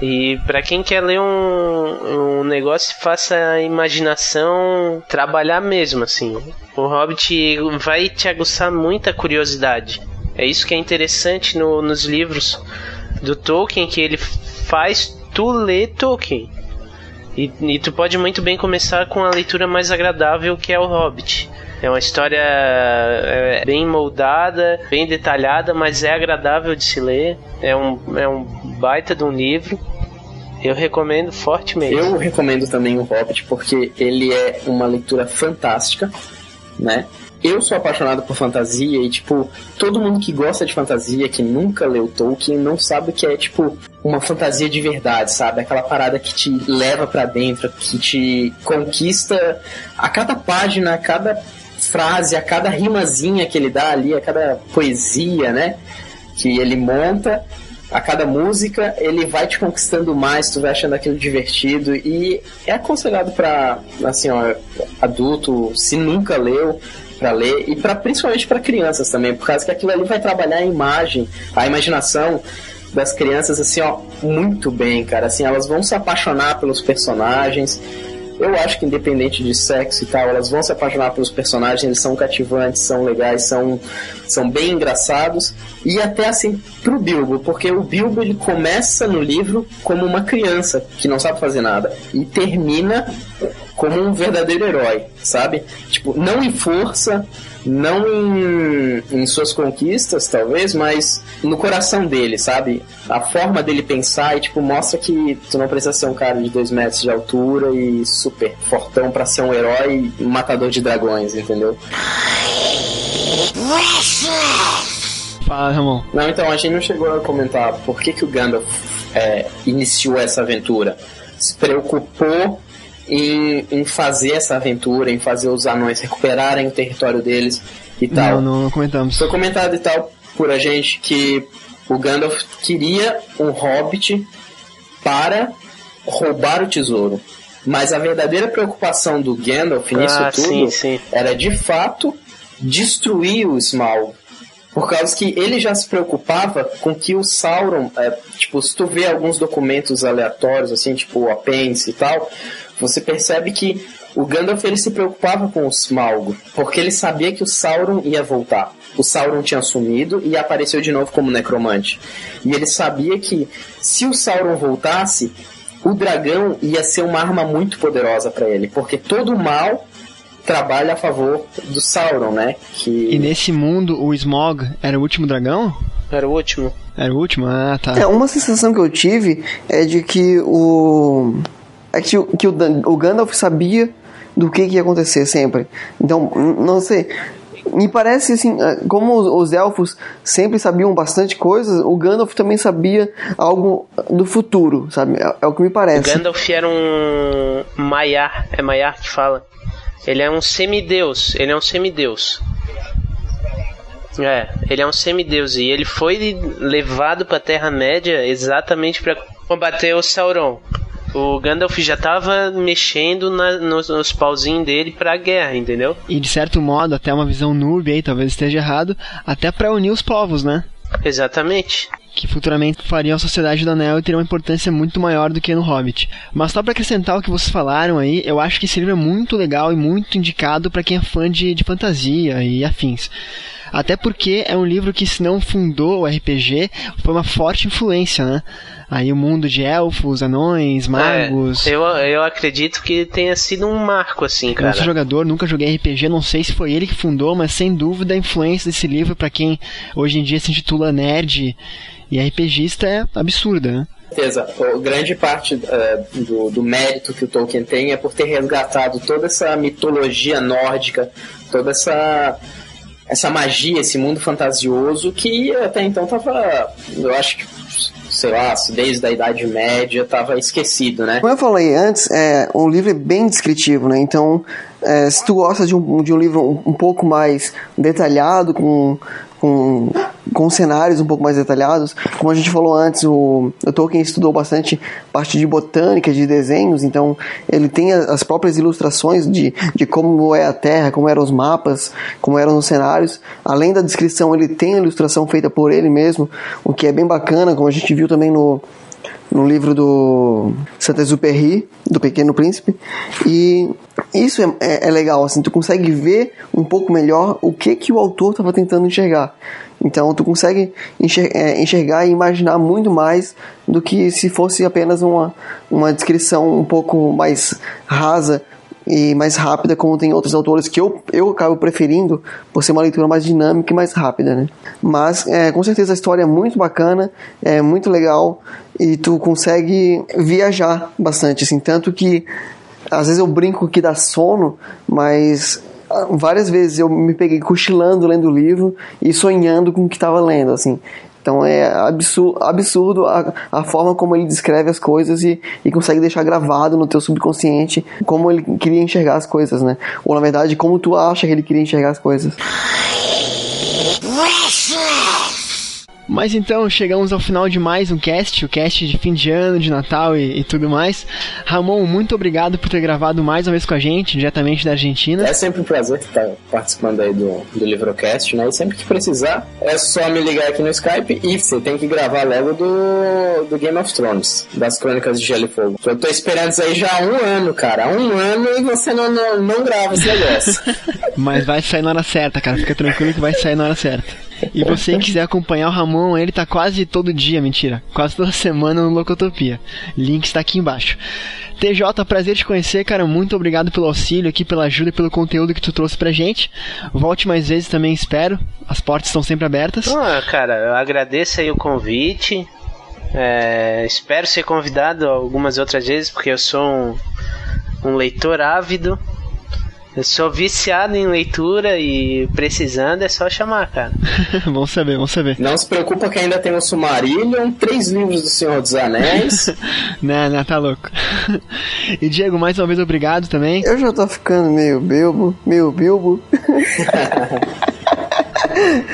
D: e pra quem quer ler um, um negócio faça a imaginação trabalhar mesmo, assim. O Hobbit vai te aguçar muita curiosidade. É isso que é interessante no- nos livros do Tolkien, que ele faz tu ler Tolkien. E, e tu pode muito bem começar com a leitura mais agradável que é o Hobbit. É uma história é, bem moldada, bem detalhada, mas é agradável de se ler. É um, é um baita de um livro. Eu recomendo fortemente.
C: Eu recomendo também o Hobbit porque ele é uma leitura fantástica, né? Eu sou apaixonado por fantasia e, tipo, todo mundo que gosta de fantasia, que nunca leu Tolkien, não sabe que é, tipo, uma fantasia de verdade, sabe? Aquela parada que te leva pra dentro, que te conquista a cada página, a cada frase, a cada rimazinha que ele dá ali, a cada poesia, né? Que ele monta a cada música ele vai te conquistando mais, tu vai achando aquilo divertido e é aconselhado para assim, ó, adulto, se nunca leu, para ler e para principalmente para crianças também, por causa que aquilo ali vai trabalhar a imagem, a imaginação das crianças assim, ó, muito bem, cara. Assim, elas vão se apaixonar pelos personagens. Eu acho que independente de sexo e tal, elas vão se apaixonar pelos personagens, eles são cativantes, são legais, são, são bem engraçados. E até assim pro Bilbo, porque o Bilbo ele começa no livro como uma criança que não sabe fazer nada e termina como um verdadeiro herói, sabe? Tipo, não em força, não em, em suas conquistas, talvez, mas no coração dele, sabe? A forma dele pensar e, tipo, mostra que tu não precisa ser um cara de dois metros de altura e super fortão pra ser um herói matador de dragões, entendeu?
A: Fala, Ramon.
C: Não, então, a gente não chegou a comentar por que, que o Gandalf é, iniciou essa aventura. Se preocupou em, em fazer essa aventura, em fazer os anões recuperarem o território deles e tal.
A: Não, não, não comentamos.
C: Foi comentado e tal por a gente que o Gandalf queria um hobbit para roubar o tesouro. Mas a verdadeira preocupação do Gandalf nisso
D: Ah,
C: tudo
D: sim, sim.
C: era de fato destruir o Smaug. Por causa que ele já se preocupava com que o Sauron, é, tipo, se tu vê alguns documentos aleatórios, assim, tipo o apêndice e tal, você percebe que o Gandalf ele se preocupava com o Smaug, porque ele sabia que o Sauron ia voltar. O Sauron tinha sumido e apareceu de novo como necromante. E ele sabia que se o Sauron voltasse, o dragão ia ser uma arma muito poderosa para ele, porque todo o mal trabalha a favor do Sauron, né? Que
A: E nesse mundo, o Smog era o último dragão?
D: Era o último.
A: Era o último? Ah, tá.
B: É, uma sensação que eu tive é de que o. É que, o- que o, o Gandalf sabia do que, que ia acontecer sempre. Então, não sei. Me parece assim, ah, como os, os elfos sempre sabiam bastante coisas, o Gandalf também sabia algo do futuro, sabe? É, é o que me
D: O
B: parece.
D: Gandalf era um Maiar, é Maiar que fala. Ele é um semideus, ele é um semideus. É, ele é um semideus e ele foi levado para Terra Média exatamente para combater o Sauron. O Gandalf já tava mexendo na, nos, nos pauzinhos dele pra guerra, entendeu?
A: E de certo modo, até uma visão noob aí, talvez esteja errado, até pra unir os povos, né?
D: Exatamente.
A: que futuramente fariam a Sociedade do Anel e teriam uma importância muito maior do que no Hobbit. Mas só para acrescentar o que vocês falaram aí, eu acho que esse livro é muito legal e muito indicado para quem é fã de, de fantasia e afins. Até porque é um livro que, se não fundou o RPG, foi uma forte influência, né? Aí o mundo de elfos, anões, magos.
D: É, eu, eu acredito que tenha sido um marco, assim,
A: Eu
D: cara.
A: não sou jogador, nunca joguei RPG, não sei se foi ele que fundou, mas sem dúvida a influência desse livro para quem hoje em dia se intitula nerd e RPGista é absurda, né?
C: certeza. Grande parte eh, do, do mérito que o Tolkien tem é por ter resgatado toda essa mitologia nórdica, toda essa essa magia, esse mundo fantasioso que até então tava, eu acho que, sei lá, desde a Idade Média tava esquecido, né?
B: Como eu falei antes, é, o livro é bem descritivo, né? Então, é, se tu gosta de um, de um livro um, um pouco mais detalhado, com, com, com cenários um pouco mais detalhados, como a gente falou antes, o, o Tolkien estudou bastante parte de botânica, de desenhos, então ele tem as próprias ilustrações de, de como é a Terra, como eram os mapas, como eram os cenários. Além da descrição, ele tem a ilustração feita por ele mesmo, o que é bem bacana, como a gente viu também no, no livro do Saint-Exupéry, do Pequeno Príncipe, e isso é, é, é legal, assim, tu consegue ver um pouco melhor o que que o autor estava tentando enxergar. Então tu consegue enxer- é, enxergar e imaginar muito mais do que se fosse apenas uma, uma descrição um pouco mais rasa e mais rápida, como tem outros autores que eu, eu acabo preferindo por ser uma leitura mais dinâmica e mais rápida, né? Mas é, com certeza a história é muito bacana, é muito legal e tu consegue viajar bastante, assim, tanto que às vezes eu brinco que dá sono, mas ah, várias vezes eu me peguei cochilando lendo o livro e sonhando com o que estava lendo, assim. Então é absurdo, absurdo a, a forma como ele descreve as coisas e, e consegue deixar gravado no teu subconsciente como ele queria enxergar as coisas, né? Ou na verdade, como tu acha que ele queria enxergar as coisas.
A: Mas então, chegamos ao final de mais um cast, o cast de fim de ano, de Natal e, e tudo mais. Ramon, muito obrigado por ter gravado mais uma vez com a gente, diretamente da Argentina.
C: É sempre um prazer estar participando aí do, do Livrocast, né? E sempre que precisar, é só me ligar aqui no Skype e você tem que gravar logo do, do Game of Thrones, das Crônicas de Gelo e Fogo. Eu tô esperando isso aí já há um ano, cara. Há um ano e você não, não, não grava esse negócio.
A: Mas vai sair na hora certa, cara. Fica tranquilo que vai sair na hora certa. E você quiser acompanhar o Ramon, ele tá quase todo dia, mentira. Quase toda semana no Locotopia. Link está aqui embaixo. TJ, prazer te conhecer, cara. Muito obrigado pelo auxílio aqui, pela ajuda e pelo conteúdo que tu trouxe pra gente. Volte mais vezes também, espero. As portas estão sempre abertas.
D: Ah, cara, eu agradeço aí o convite. É, espero ser convidado algumas outras vezes, porque eu sou um, um leitor ávido. Eu sou viciado em leitura e precisando é só chamar, cara.
A: vamos saber, vamos saber.
C: Não se preocupa que ainda tem o Sumarillion, três livros do Senhor dos Anéis.
A: Né, né, tá louco. e Diego, mais uma vez obrigado também.
B: Eu já tô ficando meio bilbo, meio bilbo.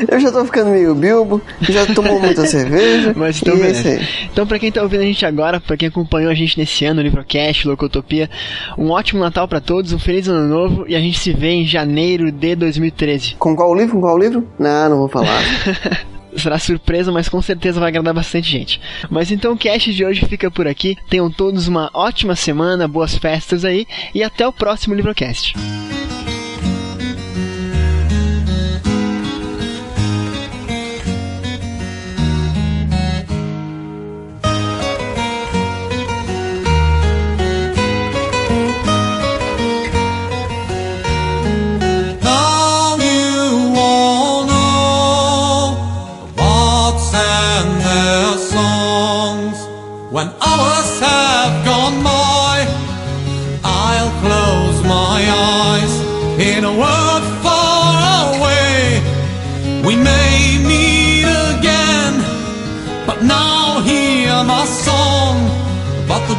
B: Eu já tô ficando meio bilbo, já tomou muita cerveja.
A: Mas então,
B: e é isso aí.
A: Então, pra quem tá ouvindo a gente agora, pra quem acompanhou a gente nesse ano, Livrocast, Locotopia, um ótimo Natal pra todos, um feliz ano novo e a gente se vê em janeiro de 2013.
B: Com qual livro? Com qual livro? Não, não vou falar.
A: Será surpresa, mas com certeza vai agradar bastante gente. Mas então o cast de hoje fica por aqui. Tenham todos uma ótima semana, boas festas aí e até o próximo Livrocast.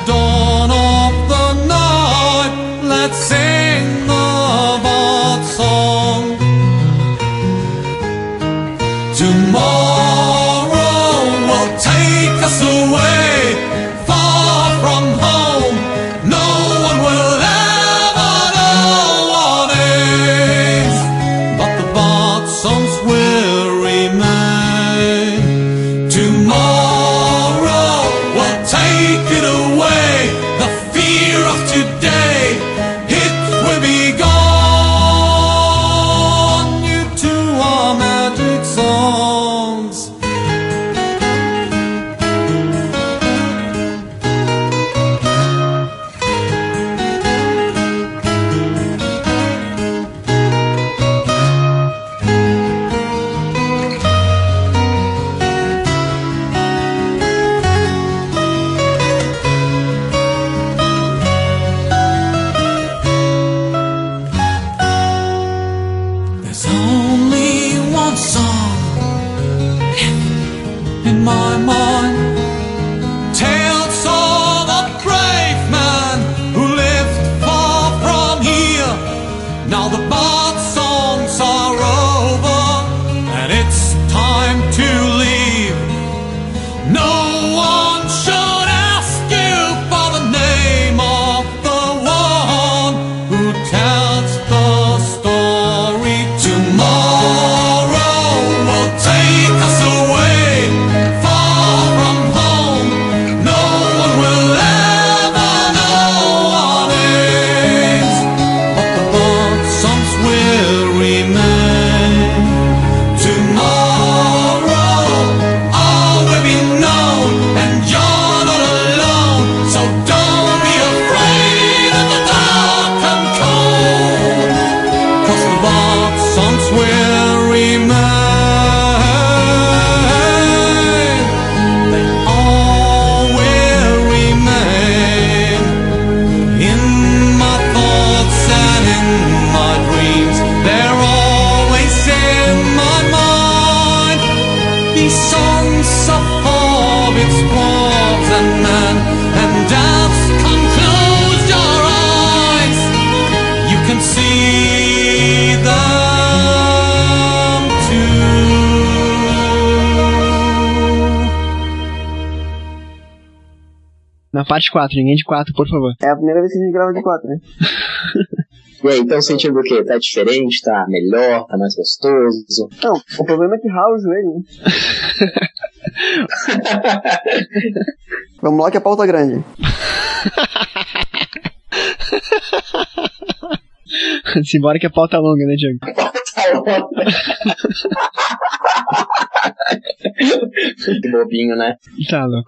F: Dawn
A: quatro, ninguém de quatro, por favor.
B: É a primeira vez que a gente grava de quatro, né?
C: Ué, então sentindo o quê? Tá diferente? Tá melhor? Tá mais gostoso?
B: Não, o problema é que rala o joelho. Né? Vamos lá que a pauta é grande.
A: Simbora que a pauta é longa, né, Diego?
C: Pauta é longa. Muito bobinho, né?
A: Tá louco.